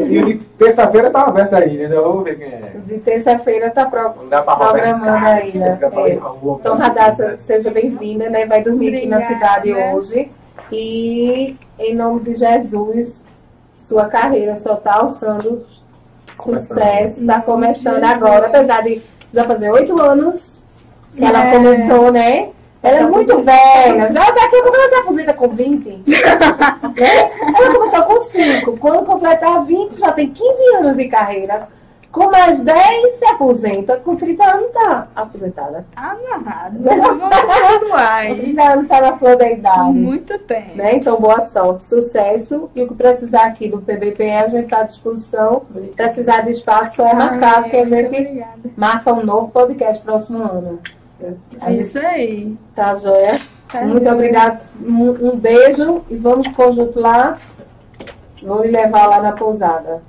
E o de- terça-feira tá aberto ainda, né? Vamos ver quem é. De terça-feira tá pro... Não dá pra programando ainda. pra ir É. Então, Radassa, cidade. seja bem-vinda, né? Vai dormir aqui na Obrigada. cidade hoje. E em nome de Jesus, sua carreira só está alçando sucesso, está começando agora, apesar de já fazer oito anos que ela É. começou, né? Ela é muito velha, já daqui a pouco ela se aposenta com 20. né? <laughs> Ela começou com 5. Quando completar 20, já tem 15 anos de carreira. Com mais 10, se aposenta. Com 30 anos, tá aposentada. Nada. <laughs> Vamos perdoar. Com 30 anos, sai na flor da idade. Muito tempo. Né? Então, boa sorte, sucesso. E o que precisar aqui do PBP, a gente está à disposição. Precisar de espaço, só é marcar, porque a gente obrigada. marca um novo podcast próximo ano. Gente Isso aí. tá joia? Tá Muito obrigada. Um, um beijo e vamos conjunto lá. Vou lhe levar lá na pousada.